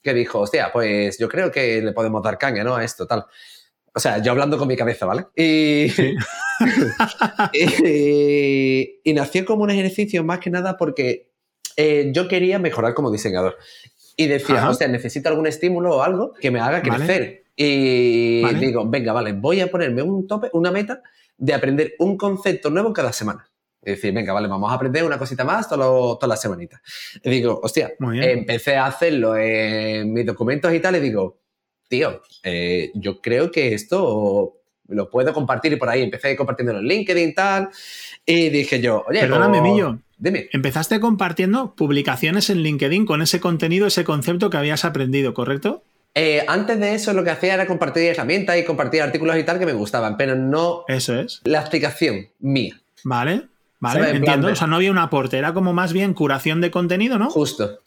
que dijo, hostia, pues yo creo que le podemos dar caña, ¿no? A esto, tal. O sea, yo hablando con mi cabeza, ¿vale? Y, y, y, nació como un ejercicio más que nada porque eh, yo quería mejorar como diseñador. Y decía, o sea, necesito algún estímulo o algo que me haga crecer. Y digo, venga, vale, voy a ponerme un tope, una meta de aprender un concepto nuevo cada semana. Es decir, venga, vale, vamos a aprender una cosita más todas las semanitas. Y digo, hostia, empecé a hacerlo en mis documentos y tal, y digo, tío, eh, yo creo que esto lo puedo compartir y por ahí empecé compartiendo en LinkedIn y tal. Y dije yo, oye, perdóname, Millo, Empezaste compartiendo publicaciones en LinkedIn con ese contenido, ese concepto que habías aprendido, ¿correcto? Eh, antes de eso lo que hacía era compartir herramientas y compartir artículos y tal que me gustaban, pero no eso es. la explicación mía. Vale, vale, entiendo. O sea, no había un aporte, era como más bien curación de contenido, ¿no? Justo.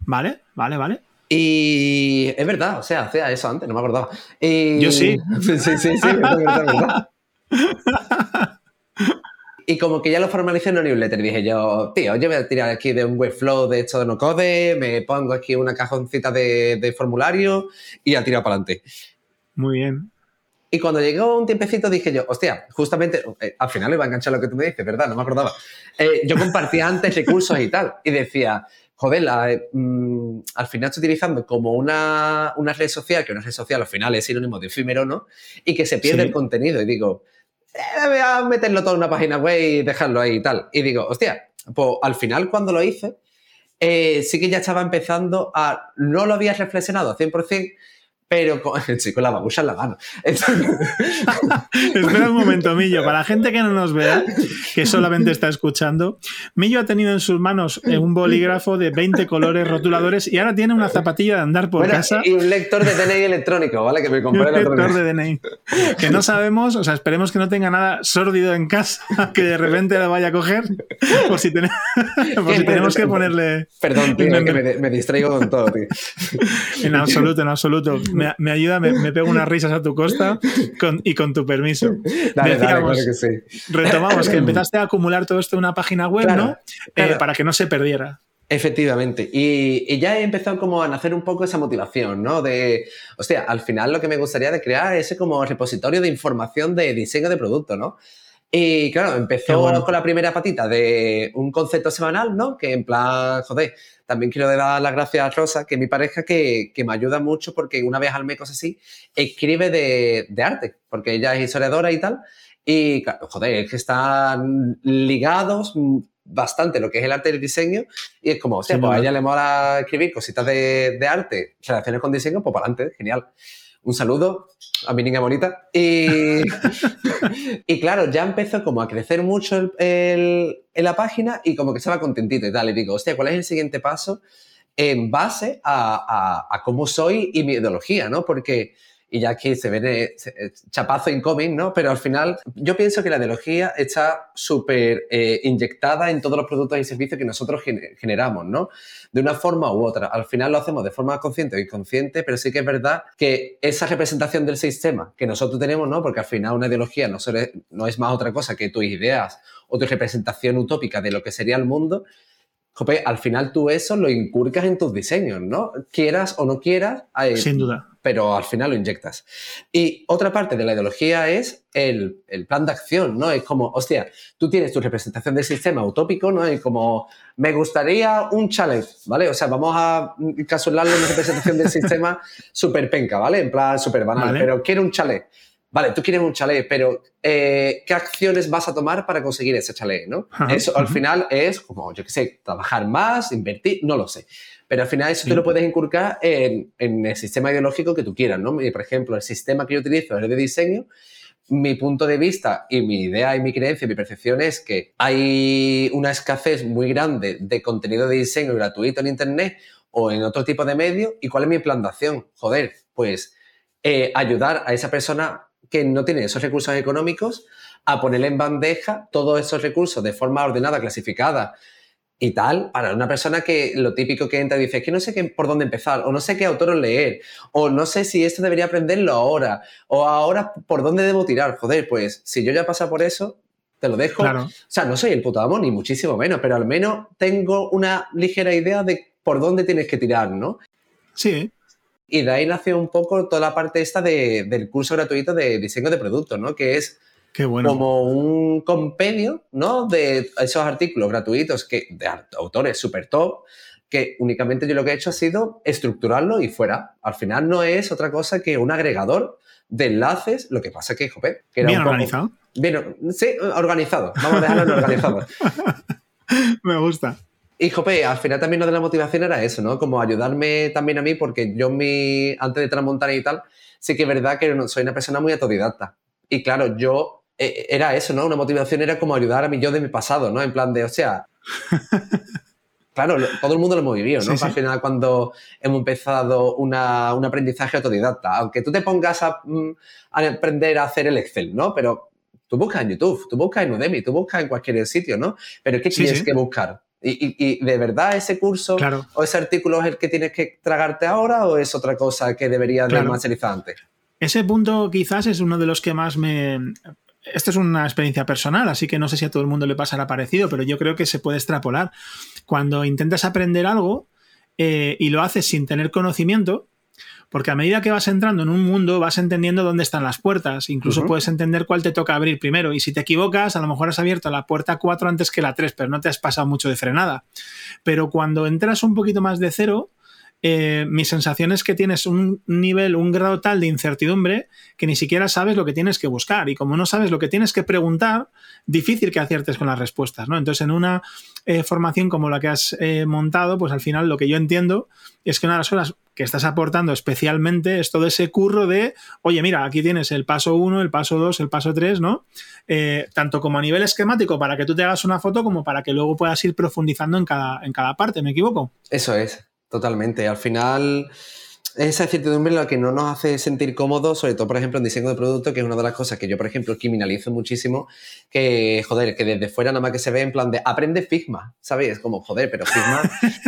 Vale, vale, vale. Y es verdad, o sea, hacía eso antes, no me acordaba. Yo sí. sí, sí, sí, es verdad. Y como que ya lo formalicé en un newsletter, dije yo, tío, yo voy a tirar aquí de un webflow de hecho de no code, me pongo aquí una cajoncita de, formulario y ya tiro para adelante. Muy bien. Y cuando llegó un tiempecito dije yo, hostia, justamente, eh, al final iba a enganchar lo que tú me dices, ¿verdad? No me acordaba. Eh, yo compartía antes recursos y tal, y decía, joder, mm, al final estoy utilizando como una, red social, que una red social al final es sinónimo de efímero, ¿no? Y que se pierde el contenido. Y digo, eh, voy a meterlo todo en una página web y dejarlo ahí y tal. Y digo, hostia, pues al final cuando lo hice, eh, sí que ya estaba empezando a, no lo había reflexionado 100%, pero con, sí, con la babucha en la mano. Espera un momento, Millo. Para la gente que no nos vea, que solamente está escuchando, Millo ha tenido en sus manos eh, un bolígrafo de 20 colores rotuladores y ahora tiene una zapatilla de andar por casa. Y un lector de DNI electrónico, ¿vale? Que me compré Un lector de DNI. Que no sabemos, o sea, esperemos que no tenga nada sórdido en casa, que de repente lo vaya a coger, por si, tenemos que ponerle. Perdón, tío, que me, distraigo con todo, tío. En absoluto, en absoluto me, ayuda, me, pego unas risas a tu costa y con tu permiso. Decíamos, Retomamos que empezaste a acumular todo esto en una página web, ¿no? Eh, para que no se perdiera. Efectivamente. Y, ya he empezado como a nacer un poco esa motivación, ¿no? De, hostia, al final lo que me gustaría de crear es ese como repositorio de información de diseño de producto, ¿no? Y claro, empezó con la primera patita de un concepto semanal, ¿no? Que en plan, joder, también quiero dar las gracias a Rosa, que es mi pareja, que, me ayuda mucho porque una vez al mes, cosas así, escribe de, arte, porque ella es historiadora y tal. Y, joder, es que están ligados bastante lo que es el arte y el diseño. Y es como, o sea, pues a ella le mola escribir cositas de, arte, relaciones con diseño, pues para adelante, genial. Un saludo a mi niña bonita. Y, y claro, ya empezó como a crecer mucho el, en la página y como que estaba contentito y tal. Y digo, hostia, ¿cuál es el siguiente paso en base a, a, a cómo soy y mi ideología, ¿no? Porque y ya aquí se viene eh, chapazo incoming, ¿no? Pero al final yo pienso que la ideología está súper eh, inyectada en todos los productos y servicios que nosotros generamos, ¿no? De una forma u otra. Al final lo hacemos de forma consciente o inconsciente, pero sí que es verdad que esa representación del sistema que nosotros tenemos, ¿no? Porque al final una ideología no, no es más otra cosa que tus ideas o tu representación utópica de lo que sería el mundo, Jope, al final tú eso lo incurcas en tus diseños, ¿no? Quieras o no quieras. Sin duda. Pero al final lo inyectas. Y otra parte de la ideología es el, plan de acción, ¿no? Es como, hostia, tú tienes tu representación del sistema utópico, ¿no? Y como, me gustaría un challenge, ¿vale? O sea, vamos a casularlo en una representación del sistema súper penca, ¿vale? En plan súper banal, pero quiero un challenge vale, tú quieres un chalet, pero eh, ¿qué acciones vas a tomar para conseguir ese chalet? ¿no? eso al final es como, yo qué sé, trabajar más, invertir, no lo sé. Pero al final eso tú lo puedes inculcar en, el sistema ideológico que tú quieras, ¿no? por ejemplo, el sistema que yo utilizo es de diseño. Mi punto de vista y mi idea y mi creencia y mi percepción es que hay una escasez muy grande de contenido de diseño gratuito en Internet o en otro tipo de medio. ¿Y cuál es mi plan de acción? Joder, pues eh, ayudar a esa persona que no tiene esos recursos económicos a ponerle en bandeja todos esos recursos de forma ordenada, clasificada y tal, para una persona que lo típico que entra y dice, es que no sé qué, por dónde empezar, o no sé qué autor leer, o no sé si esto debería aprenderlo ahora, o ahora por dónde debo tirar. Joder, pues si yo ya paso por eso, te lo dejo. O sea, no soy el puto amo, ni muchísimo menos, pero al menos tengo una ligera idea de por dónde tienes que tirar, ¿no? Sí. Y de ahí nació un poco toda la parte esta del curso gratuito de diseño de productos, ¿no? Que es como un compendio, ¿no? De esos artículos gratuitos que, de autores super top, que únicamente yo lo que he hecho ha sido estructurarlo y fuera. Al final no es otra cosa que un agregador de enlaces, lo que pasa que, jope, que era bien organizado. Bien, sí, organizado. Vamos a dejarlo organizado. Me gusta. Y Jope, al final también lo de la motivación era eso, ¿no? Como ayudarme también a mí, porque yo mi, antes de transmontar y tal, sí que es verdad que soy una persona muy autodidacta. Y claro, yo eh, era eso, ¿no? Una motivación era como ayudar a mí yo de mi pasado, ¿no? En plan de, o sea, claro, todo el mundo lo hemos vivido, ¿no? Al final cuando hemos empezado una, un aprendizaje autodidacta, aunque tú te pongas a, mm, a, aprender a hacer el Excel, ¿no? Pero tú buscas en YouTube, tú buscas en Udemy, tú buscas en cualquier sitio, ¿no? Pero ¿qué tienes que buscar? ¿Y, de verdad ese curso o ese artículo es el que tienes que tragarte ahora o es otra cosa que debería de más antes? Ese punto quizás es uno de los que más me... Esto es una experiencia personal, así que no sé si a todo el mundo le pasará parecido, pero yo creo que se puede extrapolar. Cuando intentas aprender algo eh, y lo haces sin tener conocimiento, porque a medida que vas entrando en un mundo vas entendiendo dónde están las puertas, incluso puedes entender cuál te toca abrir primero. Y si te equivocas a lo mejor has abierto la puerta 4 antes que la 3, pero no te has pasado mucho de frenada. Pero cuando entras un poquito más de cero, eh, mi sensación es que tienes un nivel, un grado tal de incertidumbre que ni siquiera sabes lo que tienes que buscar. Y como no sabes lo que tienes que preguntar, difícil que aciertes con las respuestas. ¿no? Entonces, en una eh, formación como la que has eh, montado, pues al final lo que yo entiendo es que una de las cosas que estás aportando especialmente es todo ese curro de, oye, mira, aquí tienes el paso 1, el paso 2, el paso 3, ¿no? tanto como a nivel esquemático para que tú te hagas una foto como para que luego puedas ir profundizando en cada, en cada parte, ¿me equivoco? Eso es. Totalmente. Al final, esa incertidumbre la que no nos hace sentir cómodos, sobre todo, por ejemplo, en diseño de producto, que es una de las cosas que yo, por ejemplo, criminalizo muchísimo, que, joder, que desde fuera nada más que se ve en plan de aprende Figma, ¿sabes? Es como, joder, pero Figma,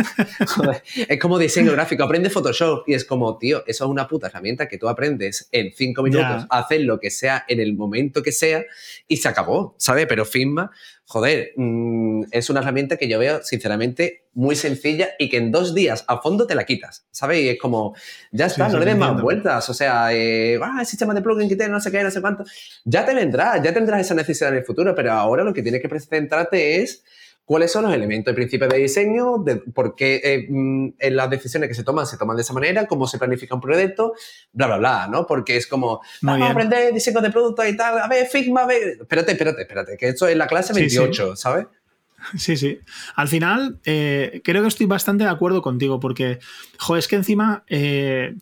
joder, es como diseño gráfico, aprende Photoshop y es como, tío, eso es una puta herramienta que tú aprendes en cinco minutos, haces lo que sea en el momento que sea y se acabó, ¿sabes? Pero Figma, joder, mm, es una herramienta que yo veo, sinceramente, muy sencilla y que en dos días a fondo te la quitas, ¿sabes? Y es como, ya está, no le des más vueltas, o sea, eh, ah, el sistema de plugin que tiene, no sé qué, no sé cuánto, ya te vendrá, ya tendrás esa necesidad en el futuro, pero ahora lo que tienes que centrarte es cuáles son los elementos y principios de diseño, de por qué eh, mm, las decisiones que se toman se toman de esa manera, cómo se planifica un proyecto, bla, bla, bla, ¿no? Porque es como, vamos a aprender diseño de producto y tal, a ver, Figma, a ver, espérate, espérate, espérate, que esto es la clase 28, ¿sabes? Sí, sí. Al final, eh, creo que estoy bastante de acuerdo contigo, porque, jo, es que encima, eh,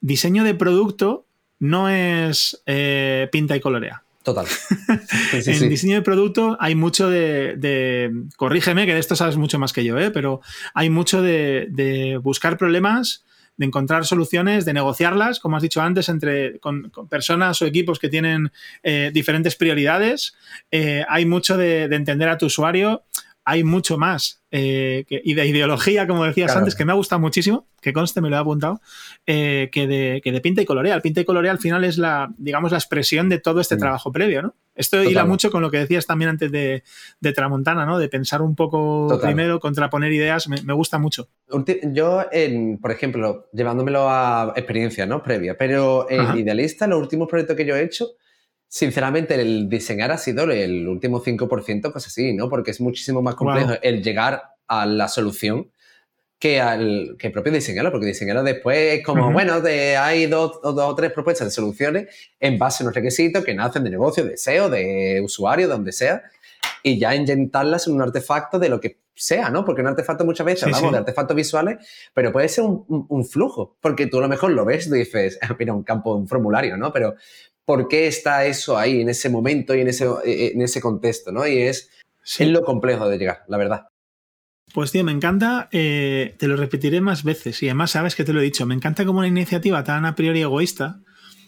diseño de producto no es eh, pinta y colorea. Total. en diseño de producto hay mucho de, Corrígeme, que de esto sabes mucho más que yo, ¿eh? pero hay mucho de, buscar problemas, de encontrar soluciones, de negociarlas, como has dicho antes, entre con, personas o equipos que tienen eh, diferentes prioridades. Eh, hay mucho de, entender a tu usuario hay mucho más. Eh, y de ideología, como decías antes, que me ha gustado muchísimo, que conste, me lo he apuntado, eh, que, de, que, de, pinta y colorea. El pinta y colorea al final es la, digamos, la expresión de todo este trabajo previo, ¿no? Esto hila mucho con lo que decías también antes de, de Tramontana, ¿no? De pensar un poco primero, contraponer ideas, me, gusta mucho. Yo, en, por ejemplo, llevándomelo a experiencia, ¿no? Previa, pero en Idealista, los últimos proyectos que yo he hecho, Sinceramente, el diseñar ha sido el último 5%, pues así, ¿no? Porque es muchísimo más complejo el llegar a la solución que al que propio diseñarlo, porque diseñarlo después es como, bueno, de, hay dos, o tres propuestas de soluciones en base a unos requisitos que nacen de negocio, de SEO, de usuario, donde sea, y ya inyectarlas en un artefacto de lo que sea, ¿no? Porque un artefacto muchas veces hablamos de artefactos visuales, pero puede ser un, flujo, porque tú a lo mejor lo ves y dices, mira, un campo, un formulario, ¿no? Pero por qué está eso ahí en ese momento y en ese, en ese contexto, ¿no? Y es, lo complejo de llegar, la verdad. Pues tío, me encanta, eh, te lo repetiré más veces y además sabes que te lo he dicho, me encanta como una iniciativa tan a priori egoísta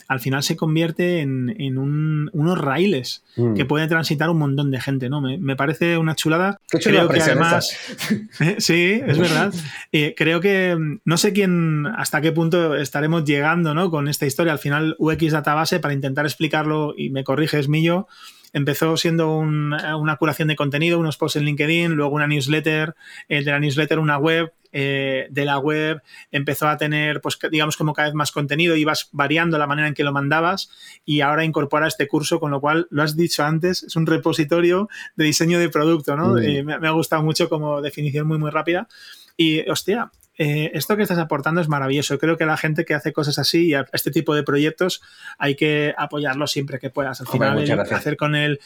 al final se convierte en, unos raíles mm. que puede transitar un montón de gente, ¿no? Me, parece una chulada. creo que además. ¿eh? sí, es verdad. Eh, creo que mm, no sé quién, hasta qué punto estaremos llegando, ¿no? Con esta historia. Al final, UX Database, para intentar explicarlo, y me corriges, Millo, empezó siendo una curación de contenido, unos posts en LinkedIn, luego una newsletter, de la newsletter una web, eh, de la web empezó a tener, pues digamos, como cada vez más contenido, ibas variando la manera en que lo mandabas y ahora incorpora este curso, con lo cual, lo has dicho antes, es un repositorio de diseño de producto, ¿no? Eh, me, ha gustado mucho como definición muy, muy rápida. Y, hostia, eh, esto que estás aportando es maravilloso. Creo que la gente que hace cosas así y este tipo de proyectos hay que apoyarlo siempre que puedas. Al final, hacer con el,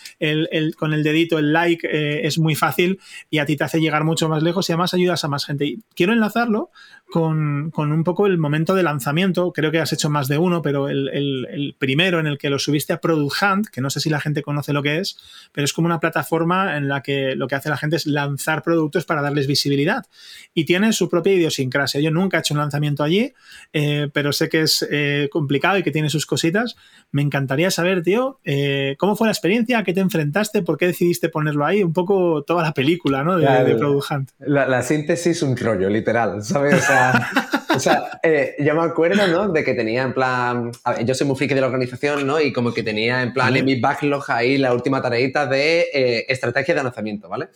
con el dedito el like eh, es muy fácil y a ti te hace llegar mucho más lejos y además ayudas a más gente. quiero enlazarlo con, un poco el momento de lanzamiento. Creo que has hecho más de uno, pero el, primero en el que lo subiste a Product Hunt, que no sé si la gente conoce lo que es, pero es como una plataforma en la que lo que hace la gente es lanzar productos para darles visibilidad. Y tiene su propia idiosincrasia. Yo nunca he hecho un lanzamiento allí, eh, pero sé que es eh, complicado y que tiene sus cositas. Me encantaría saber, tío, eh, cómo fue la experiencia, a qué te enfrentaste, por qué decidiste ponerlo ahí, un poco toda la película ¿no? de, Product Hunt. La, la síntesis, un rollo, literal, ¿sabes? o sea, eh, yo me acuerdo, ¿no? De que tenía en plan, yo soy muy friki de la organización, ¿no? Y como que tenía en plan en mi backlog ahí la última tareita de estrategia de lanzamiento, ¿vale?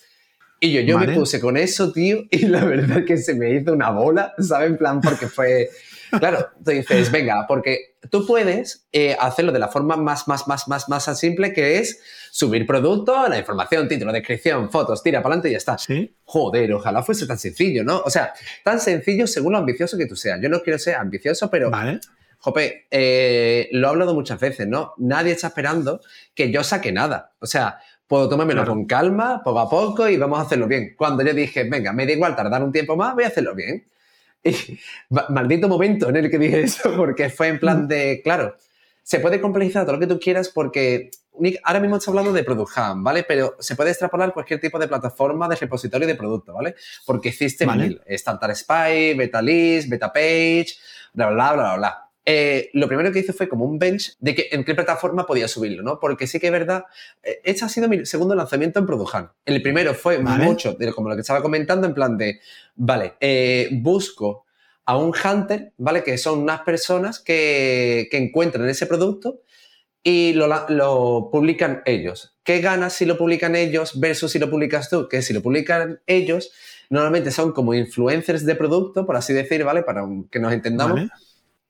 Y yo, yo me puse con eso, tío, y la verdad es que se me hizo una bola, ¿sabes? En plan, porque fue Claro, tú dices, venga, porque tú puedes eh, hacerlo de la forma más, más, más, más, más simple que es subir producto, la información, título, descripción, fotos, tira para adelante y ya está. ¿Sí? Joder, ojalá fuese tan sencillo, ¿no? O sea, tan sencillo según lo ambicioso que tú seas. Yo no quiero ser ambicioso, pero... Vale. Jope, eh, lo he hablado muchas veces, ¿no? Nadie está esperando que yo saque nada. O sea, puedo tomármelo con calma, poco a poco y vamos a hacerlo bien. Cuando yo dije, venga, me da igual tardar un tiempo más, voy a hacerlo bien. Y, maldito momento en el que dije eso, porque fue en plan de, claro, se puede complejizar todo lo que tú quieras porque ahora mismo estamos hablando de Product Hunt, ¿vale? Pero se puede extrapolar cualquier tipo de plataforma de repositorio de producto, ¿vale? Porque existe ¿Vale? mil. Starter Spy, Betalist, Betapage, bla, bla, bla, bla, bla. Eh, lo primero que hice fue como un bench de que, en qué plataforma podía subirlo, ¿no? Porque sí que es verdad, eh, este ha sido mi segundo lanzamiento en Product Hunt. El primero fue mucho, de, como lo que estaba comentando, en plan de, vale, eh, busco a un hunter, ¿vale? Que son unas personas que, que encuentran ese producto y lo, lo, publican ellos. ¿Qué ganas si lo publican ellos versus si lo publicas tú? Que si lo publican ellos, normalmente son como influencers de producto, por así decir, ¿vale? Para que nos entendamos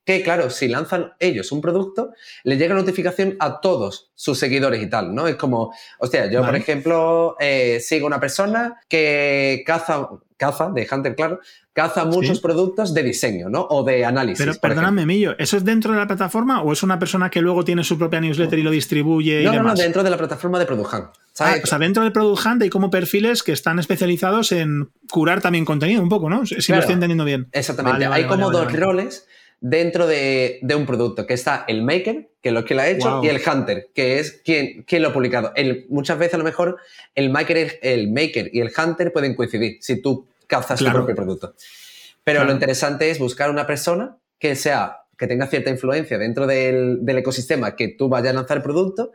que, claro, si lanzan ellos un producto, le llega notificación a todos sus seguidores y tal, ¿no? Es como, hostia, yo, por ejemplo, eh, sigo una persona que caza, caza, de Hunter, claro, caza muchos productos de diseño, ¿no? O de análisis. Pero perdóname, Millo, ¿eso es dentro de la plataforma o es una persona que luego tiene su propia newsletter y lo distribuye? No, y no, no, dentro de la plataforma de Product Hunt. Ah, o sea, dentro del Product Hunt hay como perfiles que están especializados en curar también contenido un poco, ¿no? Si lo estoy entendiendo bien. Exactamente. hay como dos roles dentro de, un producto, que está el maker, que es lo que lo ha hecho, y el hunter, que es quien, quien lo ha publicado. El, muchas veces a lo mejor el maker, el maker y el hunter pueden coincidir si tú cazas tu propio producto. Pero lo interesante es buscar una persona que sea que tenga cierta influencia dentro del, del ecosistema que tú vayas a lanzar el producto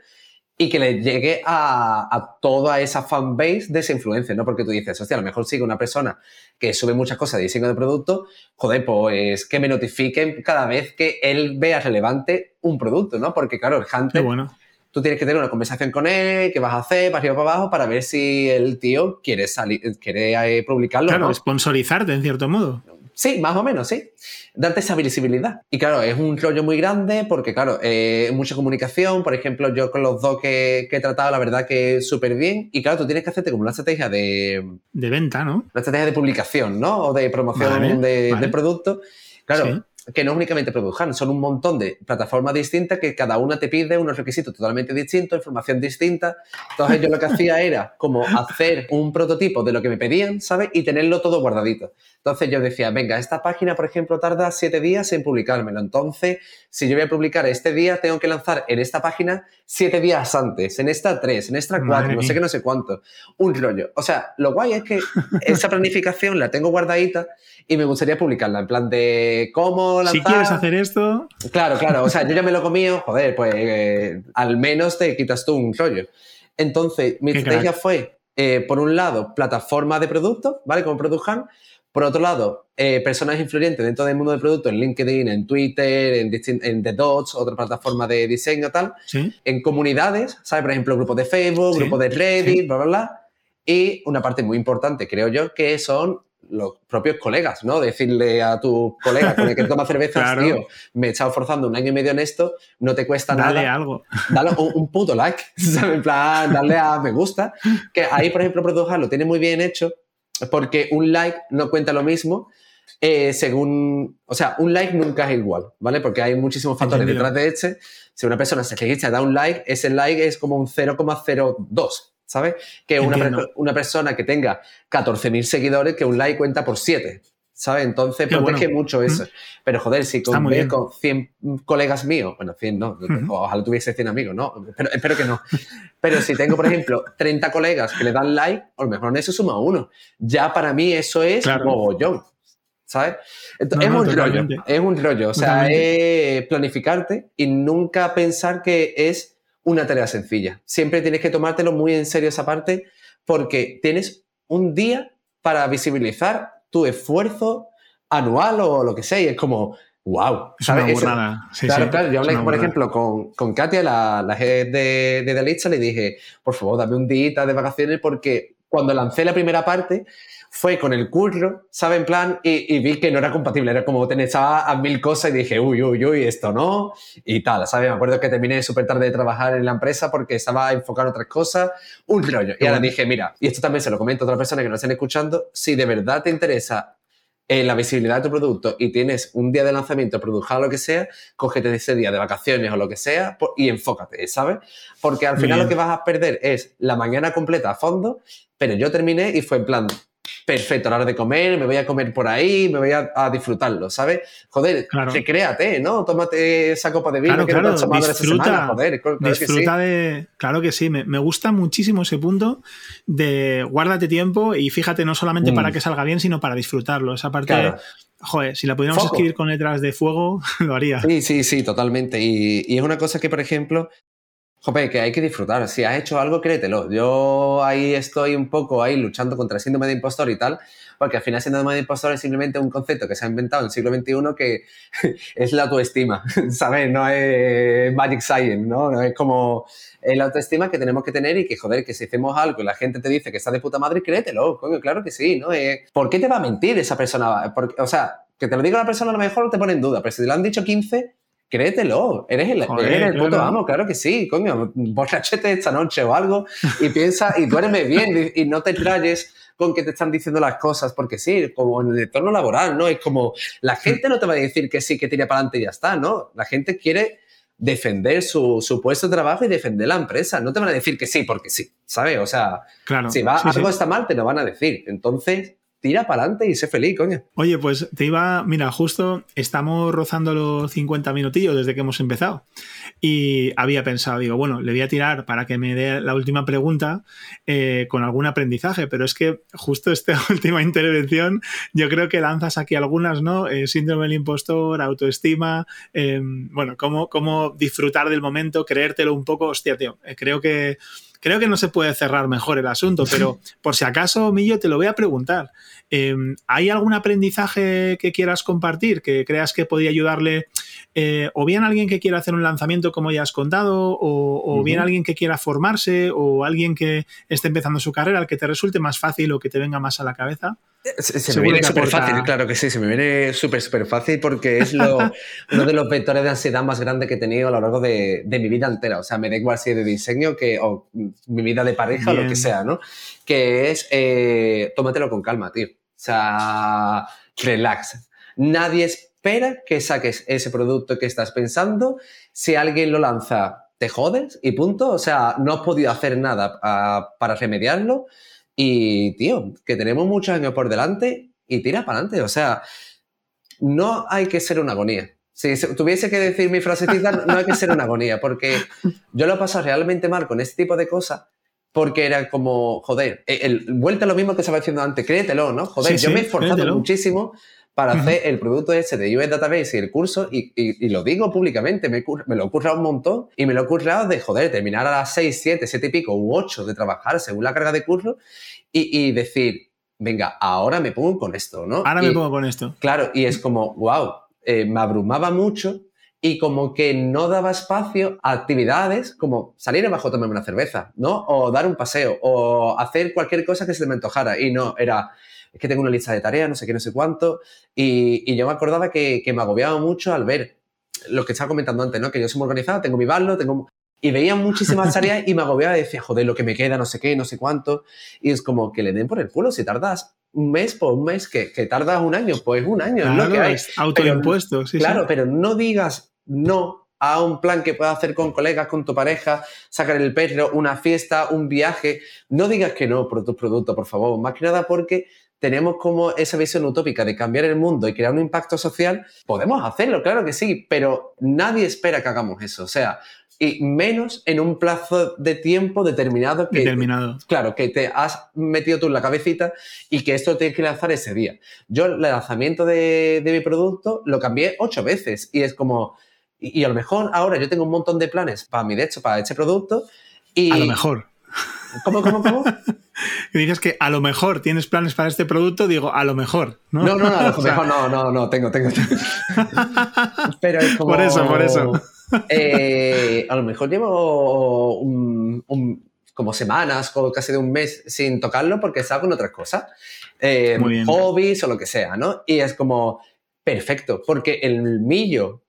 y que le llegue a, a, toda esa fanbase de esa influencia, ¿no? Porque tú dices, hostia, a lo mejor sigue una persona que sube muchas cosas de diseño de producto, joder, pues que me notifiquen cada vez que él vea relevante un producto, ¿no? Porque claro, el hunter, bueno. tú tienes que tener una conversación con él, qué vas a hacer, para arriba para abajo, para ver si el tío quiere salir, quiere eh, publicarlo. Claro, sponsorizarte en cierto modo. Sí, más o menos, sí. Darte esa visibilidad. Y claro, es un rollo muy grande porque, claro, eh, mucha comunicación. Por ejemplo, yo con los dos que, he tratado, la verdad que súper bien. Y claro, tú tienes que hacerte como una estrategia de... De venta, ¿no? Una estrategia de publicación, ¿no? O de promoción de, producto. Claro, que no únicamente produjan, son un montón de plataformas distintas que cada una te pide unos requisitos totalmente distintos, información distinta. Entonces yo lo que hacía era como hacer un prototipo de lo que me pedían, ¿sabes? Y tenerlo todo guardadito. Entonces yo decía, venga, esta página, por ejemplo, tarda siete días en publicármelo. Entonces, si yo voy a publicar este día, tengo que lanzar en esta página siete días antes, en esta tres, en esta cuatro, no sé qué, no sé cuánto. Un rollo. O sea, lo guay es que esa planificación la tengo guardadita y me gustaría publicarla en plan de cómo lanzar. Si quieres hacer esto. Claro, claro. O sea, yo ya me lo comí, joder, pues eh, al menos te quitas tú un rollo. Entonces, mi estrategia fue, eh, por un lado, plataforma de productos, ¿vale? Como Product por otro lado, eh, personas influyentes dentro del mundo del producto en LinkedIn, en Twitter, en, en The Dots, otra plataforma de diseño tal, en comunidades, ¿sabes? Por ejemplo, grupos de Facebook, grupos de Reddit, bla, bla, bla. Y una parte muy importante, creo yo, que son los propios colegas, ¿no? Decirle a tu colega con el que toma cervezas, tío, me he estado forzando un año y medio en esto, no te cuesta nada. Dale algo. Dale un, puto like, ¿sabes? En plan, darle a me gusta. Que ahí, por ejemplo, Produja lo tiene muy bien hecho porque un like no cuenta lo mismo eh, según, o sea, un like nunca es igual, ¿vale? Porque hay muchísimos factores detrás de este. Si una persona se registra da un like, ese like es como un 0,02, ¿sabes? Que una, una, persona que tenga 14.000 seguidores, que un like cuenta por 7, ¿sabes? Entonces, pues es que mucho eso. Pero joder, si con, con 100 colegas míos, bueno, 100 no, ojalá tuviese 100 amigos, ¿no? Pero, espero que no. Pero si tengo, por ejemplo, 30 colegas que le dan like, a lo mejor en eso suma uno. Ya para mí eso es claro. mogollón. ¿Sabes? es un rollo, es un rollo. O sea, es planificarte y nunca pensar que es una tarea sencilla. Siempre tienes que tomártelo muy en serio esa parte porque tienes un día para visibilizar tu esfuerzo anual o lo que sea. Y es como, wow. ¿sabes? claro, claro. Yo hablé, por ejemplo, con, con, Katia, la, la jefe de, de Dalitza, le dije, por favor, dame un día de vacaciones porque cuando lancé la primera parte fue con el curro, ¿sabes? En plan, y, vi que no era compatible, era como tener a mil cosas y dije, uy, uy, uy, esto no, y tal, ¿sabes? Me acuerdo que terminé súper tarde de trabajar en la empresa porque estaba enfocado en otras cosas, un rollo. Y ahora dije, mira, y esto también se lo comento a otras personas que nos estén escuchando, si de verdad te interesa eh, la visibilidad de tu producto y tienes un día de lanzamiento, produja lo que sea, cógete ese día de vacaciones o lo que sea y enfócate, ¿sabes? Porque al final lo que vas a perder es la mañana completa a fondo, pero yo terminé y fue en plan, perfecto, a la hora de comer, me voy a comer por ahí, me voy a, disfrutarlo, ¿sabes? Joder, claro. créate, ¿no? Tómate esa copa de vino claro, que claro, no disfruta, semana, joder. Claro disfruta de... Claro que sí, me, gusta muchísimo ese punto de guárdate tiempo y fíjate no solamente para mm. que salga bien, sino para disfrutarlo. Esa parte... Joder, si la pudiéramos escribir con letras de fuego, lo haría. Sí, sí, sí, totalmente. Y, y, es una cosa que, por ejemplo, Jope, que hay que disfrutar. Si has hecho algo, créetelo. Yo ahí estoy un poco ahí luchando contra el síndrome de impostor y tal, porque al final el síndrome de impostor es simplemente un concepto que se ha inventado en el siglo XXI que es la autoestima, ¿sabes? No es magic science, ¿no? no es como la autoestima que tenemos que tener y que, joder, que si hacemos algo y la gente te dice que está de puta madre, créetelo, coño, claro que sí, ¿no? ¿Por qué te va a mentir esa persona? Porque, o sea, que te lo diga la persona a lo mejor te pone en duda, pero si te lo han dicho 15 créetelo, eres el, eres el puto amo, claro que sí, coño, borrachete esta noche o algo y piensa y duerme bien y, no te trayes con que te están diciendo las cosas, porque sí, como en el entorno laboral, ¿no? Es como, la gente no te va a decir que sí, que tira para adelante y ya está, ¿no? La gente quiere defender su, su, puesto de trabajo y defender la empresa. No te van a decir que sí porque sí, ¿sabes? O sea, si va, algo está mal, te lo van a decir. Entonces, tira para adelante y sé feliz, coño. Oye, pues te iba, mira, justo estamos rozando los 50 minutillos desde que hemos empezado y había pensado, digo, bueno, le voy a tirar para que me dé la última pregunta eh, con algún aprendizaje, pero es que justo esta última intervención yo creo que lanzas aquí algunas, ¿no? Eh, síndrome del impostor, autoestima, em, bueno, cómo, cómo disfrutar del momento, creértelo un poco, hostia, tío, eh, creo que creo que no se puede cerrar mejor el asunto, pero por si acaso, Millo, te lo voy a preguntar. Em, ¿Hay algún aprendizaje que quieras compartir que creas que podría ayudarle eh, o bien alguien que quiera hacer un lanzamiento como ya has contado, o, bien alguien que quiera formarse, o alguien que esté empezando su carrera, al que te resulte más fácil o que te venga más a la cabeza? Se, me viene súper fácil, claro que sí, se me viene súper, súper fácil porque es uno de los vectores de ansiedad más grandes que he tenido a lo largo de, mi vida entera. O sea, me da igual si es de diseño que, o mi vida de pareja o lo que sea, ¿no? Que es, eh, tómatelo con calma, tío. O sea, relax. Nadie espera que saques ese producto que estás pensando. Si alguien lo lanza, te jodes y punto. O sea, no has podido hacer nada ah, para remediarlo. Y, tío, que tenemos muchos años por delante y tira para adelante. O sea, no hay que ser una agonía. Si tuviese que decir mi frasecita, no hay que ser una agonía, porque yo lo he pasado realmente mal con este tipo de cosas, porque era como, joder, e, el, vuelta a lo mismo que estaba diciendo antes, créetelo, ¿no? Joder, yo me he esforzado muchísimo para hacer el producto ese de US Database y el curso, y, lo digo públicamente, me, lo he currado un montón y me lo he currado de, joder, terminar a las 6, 7, 7 y pico u 8 de trabajar según la carga de curso y, decir, venga, ahora me pongo con esto, ¿no? Ahora me pongo con esto. Claro, y es como, wow, eh, me abrumaba mucho y como que no daba espacio a actividades como salir abajo a tomarme una cerveza, ¿no? O dar un paseo, o hacer cualquier cosa que se me antojara. Y no, era, es que tengo una lista de tareas, no sé qué, no sé cuánto. Y, yo me acordaba que, me agobiaba mucho al ver lo que estaba comentando antes, ¿no? Que yo soy muy organizado, tengo mi ballo, tengo... Y veía muchísimas tareas y me agobiaba y decía, joder, lo que me queda, no sé qué, no sé cuánto. Y es como que le den por el culo si tardas un mes por un mes, que, que tardas un año, pues un año, es lo que hay. Autoimpuesto, sí. Claro, pero no digas no a un plan que puedas hacer con colegas, con tu pareja, sacar el perro, una fiesta, un viaje. No digas que no por tu producto, por favor. Más que nada porque tenemos como esa visión utópica de cambiar el mundo y crear un impacto social, podemos hacerlo, claro que sí, pero nadie espera que hagamos eso. O sea, y menos en un plazo de tiempo determinado que, determinado. claro, que te has metido tú en la cabecita y que esto tienes que lanzar ese día. Yo el lanzamiento de, mi producto lo cambié ocho veces y es como, y, a lo mejor ahora yo tengo un montón de planes para mi, de hecho, para este producto y... A lo mejor. ¿Cómo, cómo, cómo? dices que a lo mejor tienes planes para este producto, digo, a lo mejor. No, no, no, a lo mejor no, no, no, tengo, tengo. Pero es como... Por eso, por eso. Eh, a lo mejor llevo como semanas o casi de un mes sin tocarlo porque estaba con otras cosas. Eh, hobbies o lo que sea, ¿no? Y es como, perfecto, porque el millo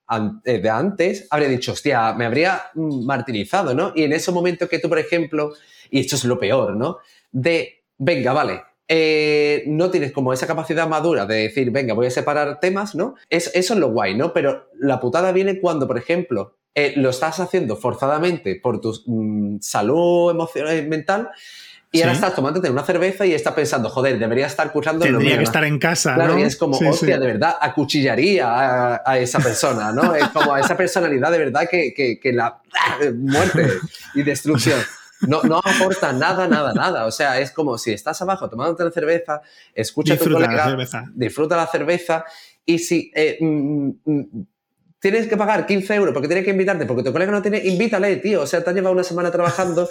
eh, de antes habría dicho, hostia, me habría martirizado, ¿no? Y en ese momento que tú, por ejemplo, y esto es lo peor, ¿no? De, venga, vale, eh, no tienes como esa capacidad madura de decir, venga, voy a separar temas, ¿no? Es, eso es lo guay, ¿no? Pero la putada viene cuando, por ejemplo, eh, lo estás haciendo forzadamente por tu mm, salud emocional mental y ahora estás tomándote una cerveza y estás pensando, joder, debería estar cursando. Tendría que estar en casa. Claro, y es como, hostia, de verdad, acuchillaría a, esa persona, ¿no? Es como a esa personalidad de verdad que, que, la muerte y destrucción. No, no aporta nada, nada, nada. O sea, es como si estás abajo tomándote la cerveza, escucha tu colega, la cerveza. disfruta la cerveza y si eh, mm, mm, tienes que pagar 15 euros porque tienes que invitarte porque tu colega no tiene, invítale, tío. O sea, te has llevado una semana trabajando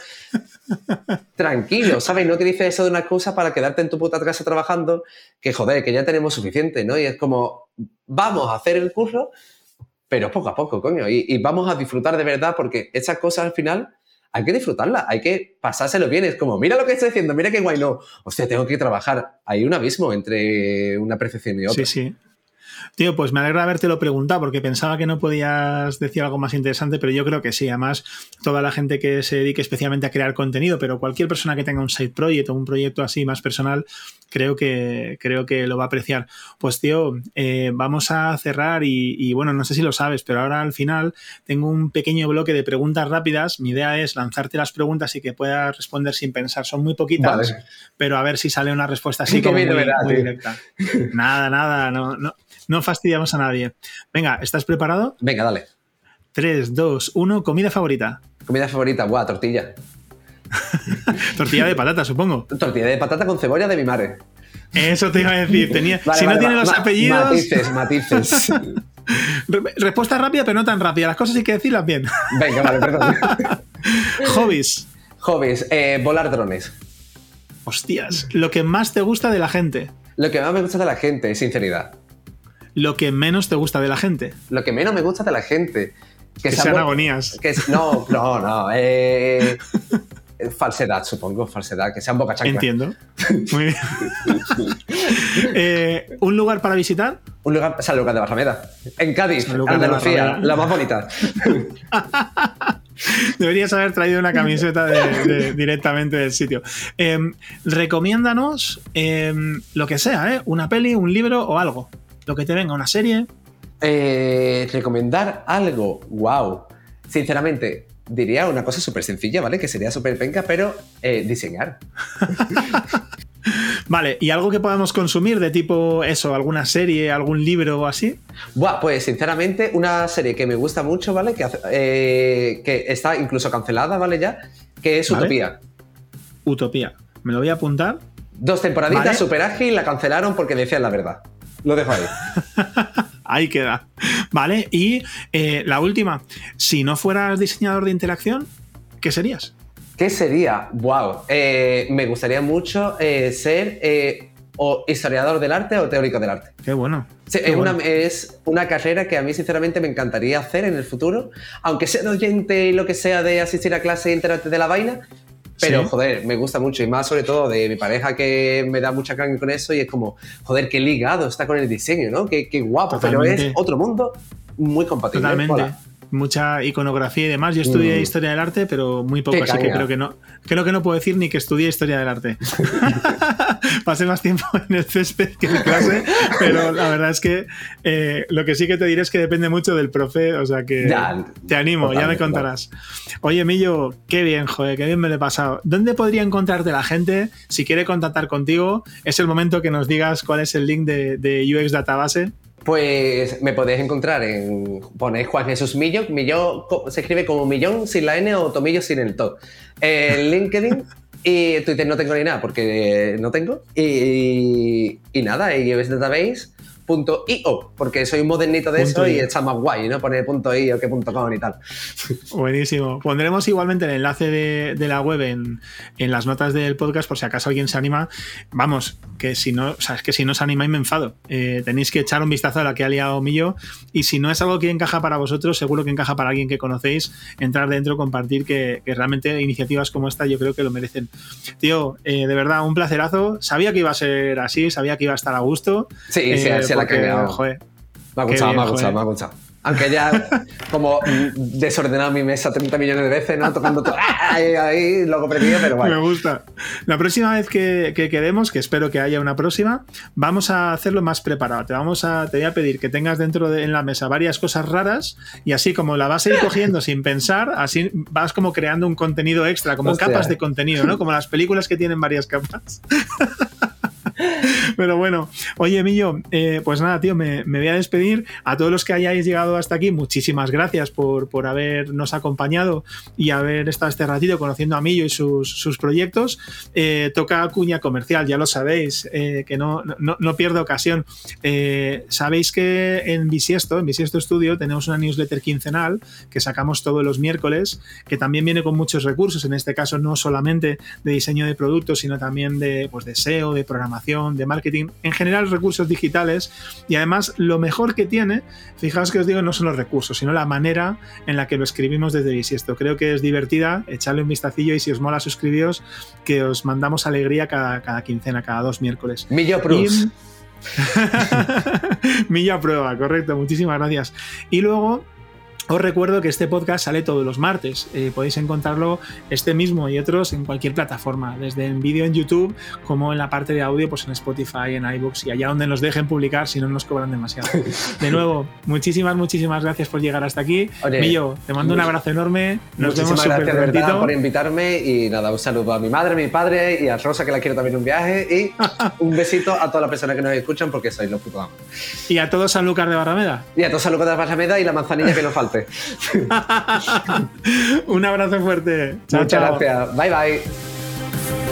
tranquilo, ¿sabes? No utilices eso de una excusa para quedarte en tu puta casa trabajando, que joder, que ya tenemos suficiente, ¿no? Y es como, vamos a hacer el curso, pero poco a poco, coño. Y, y vamos a disfrutar de verdad porque esas cosas al final hay que disfrutarla, hay que pasárselo bien. Es como, mira lo que estoy haciendo, mira qué guay, no. Hostia, tengo que trabajar. Hay un abismo entre una percepción y otra. Sí, sí. Tío, pues me alegra haberte lo preguntado porque pensaba que no podías decir algo más interesante, pero yo creo que sí. Además, toda la gente que se dedique especialmente a crear contenido, pero cualquier persona que tenga un side project o un proyecto así más personal, creo que, creo que lo va a apreciar. Pues tío, eh, vamos a cerrar y, bueno, no sé si lo sabes, pero ahora al final tengo un pequeño bloque de preguntas rápidas. Mi idea es lanzarte las preguntas y que puedas responder sin pensar. Son muy poquitas, pero a ver si sale una respuesta así como muy, directa. Nada, nada, no, no, no fastidiamos a nadie. Venga, ¿estás preparado? Venga, dale. 3, 2, 1, comida favorita. Comida favorita, buah, tortilla. tortilla de patata, supongo. Tortilla de patata con cebolla de mi madre. Eso te iba a decir. Tenía, si no tiene los apellidos. Matices, matices. Respuesta rápida, pero no tan rápida. Las cosas hay que decirlas bien. Venga, vale, perdón. Hobbies. Hobbies, eh, volar drones. Hostias, lo que más te gusta de la gente. Lo que más me gusta de la gente es sinceridad. Lo que menos te gusta de la gente. Lo que menos me gusta de la gente. Que, sean agonías. Que, no, no, no. Eh, falsedad, supongo, falsedad, que sean boca chancla. Entiendo. Muy bien. Eh, ¿Un lugar para visitar? Un lugar, San Lucas de Barrameda. En Cádiz, Andalucía, la más bonita. Deberías haber traído una camiseta directamente del sitio. Em, recomiéndanos em, lo que sea, ¿eh? una peli, un libro o algo. Lo que te venga, una serie. Eh, recomendar algo. Wow. Sinceramente, diría una cosa súper sencilla, ¿vale? Que sería súper penca, pero eh, diseñar. vale, ¿y algo que podamos consumir de tipo eso, alguna serie, algún libro o así? Buah, pues sinceramente, una serie que me gusta mucho, ¿vale? Que, eh, que está incluso cancelada, ¿vale? Ya, que es Utopía. Utopía. Me lo voy a apuntar. Dos temporaditas, súper ágil, la cancelaron porque decían la verdad. Lo dejo ahí. ahí queda. Vale, y eh, la última. Si no fueras diseñador de interacción, ¿qué serías? ¿Qué sería? Wow. Eh, me gustaría mucho eh, ser o historiador del arte o teórico del arte. Qué bueno. es, Una, es, Una, carrera que a mí sinceramente me encantaría hacer en el futuro, aunque sea oyente y lo que sea de asistir a clase e enterarte de la vaina, pero, joder, me gusta mucho. Y más sobre todo de mi pareja que me da mucha carne con eso y es como, joder, qué ligado está con el diseño, ¿no? Qué, qué guapo, pero es otro mundo muy compatible. Totalmente mucha iconografía y demás. Yo estudié mm. historia del arte, pero muy poco, así que creo que no. Creo que no puedo decir ni que estudié historia del arte. Pasé más tiempo en el césped que en clase, pero la verdad es que eh, lo que sí que te diré es que depende mucho del profe, o sea que te animo, ya me contarás. Oye, Millo, qué bien, joder, qué bien me lo he pasado. ¿Dónde podría encontrarte la gente si quiere contactar contigo? Es el momento que nos digas cuál es el link de, de UX Database pues me podéis encontrar en. Ponéis Juan Jesús Millo. Millo se escribe como Millón sin la N o Tomillo sin el to. En LinkedIn y Twitter no tengo ni nada porque no tengo. Y, y nada, y Database .io, porque soy un modernito de eso y está más guay, ¿no? Poner .io que .com y tal. Buenísimo. Pondremos igualmente el enlace de, la web en, las notas del podcast por si acaso alguien se anima. Vamos, que si no, o sea, es que si no os animáis me enfado. Eh, tenéis que echar un vistazo a la que ha liado Millo y si no es algo que encaja para vosotros, seguro que encaja para alguien que conocéis, entrar dentro, compartir, que, realmente iniciativas como esta yo creo que lo merecen. Tío, eh, de verdad, un placerazo. Sabía que iba a ser así, sabía que iba a estar a gusto. Sí, sí, sí la que me ha gustado, me ha gustado, me ha gustado. Aunque ya como desordenado mi mesa 30 millones de veces, ¿no? Tocando todo ahí, ahí loco perdido, pero bueno. Me gusta. La próxima vez que, quedemos, que espero que haya una próxima, vamos a hacerlo más preparado. Te, vamos a, te voy a pedir que tengas dentro de en la mesa varias cosas raras y así como la vas a ir cogiendo sin pensar, así vas como creando un contenido extra, como capas de contenido, ¿no? Como las películas que tienen varias capas. Pero bueno, oye, Millo, eh, pues nada, tío, me, voy a despedir. A todos los que hayáis llegado hasta aquí, muchísimas gracias por, por habernos acompañado y haber estado este ratito conociendo a Millo y sus, proyectos. Eh, toca cuña comercial, ya lo sabéis, eh, que no, no, pierdo ocasión. sabéis que en Bisiesto, en Bisiesto Studio, tenemos una newsletter quincenal que sacamos todos los miércoles, que también viene con muchos recursos, en este caso no solamente de diseño de productos, sino también de, pues, SEO, de programación de marketing, en general recursos digitales y además lo mejor que tiene, fijaos que os digo, no son los recursos, sino la manera en la que lo escribimos desde Bisiesto. Creo que es divertida, echarle un vistacillo y si os mola suscribíos, que os mandamos alegría cada, cada quincena, cada dos miércoles. Millo. Milla prueba, correcto. Muchísimas gracias. Y luego os recuerdo que este podcast sale todos los martes. Eh, podéis encontrarlo este mismo y otros en cualquier plataforma, desde en vídeo en YouTube como en la parte de audio, pues en Spotify, en iBooks y allá donde nos dejen publicar si no nos cobran demasiado. De nuevo, muchísimas, muchísimas gracias por llegar hasta aquí. Millo, te mando un abrazo enorme. Nos vemos súper gracias por invitarme y nada, un saludo a mi madre, a mi padre y a Rosa que la quiero también un viaje y un besito a todas las personas que nos escuchan porque sois los putos. Y a todos Lucas de Barrameda. Y a todos Lucas de Barrameda y la manzanilla que nos falte. Un abrazo fuerte. Chao, Muchas chao. gracias. Bye bye.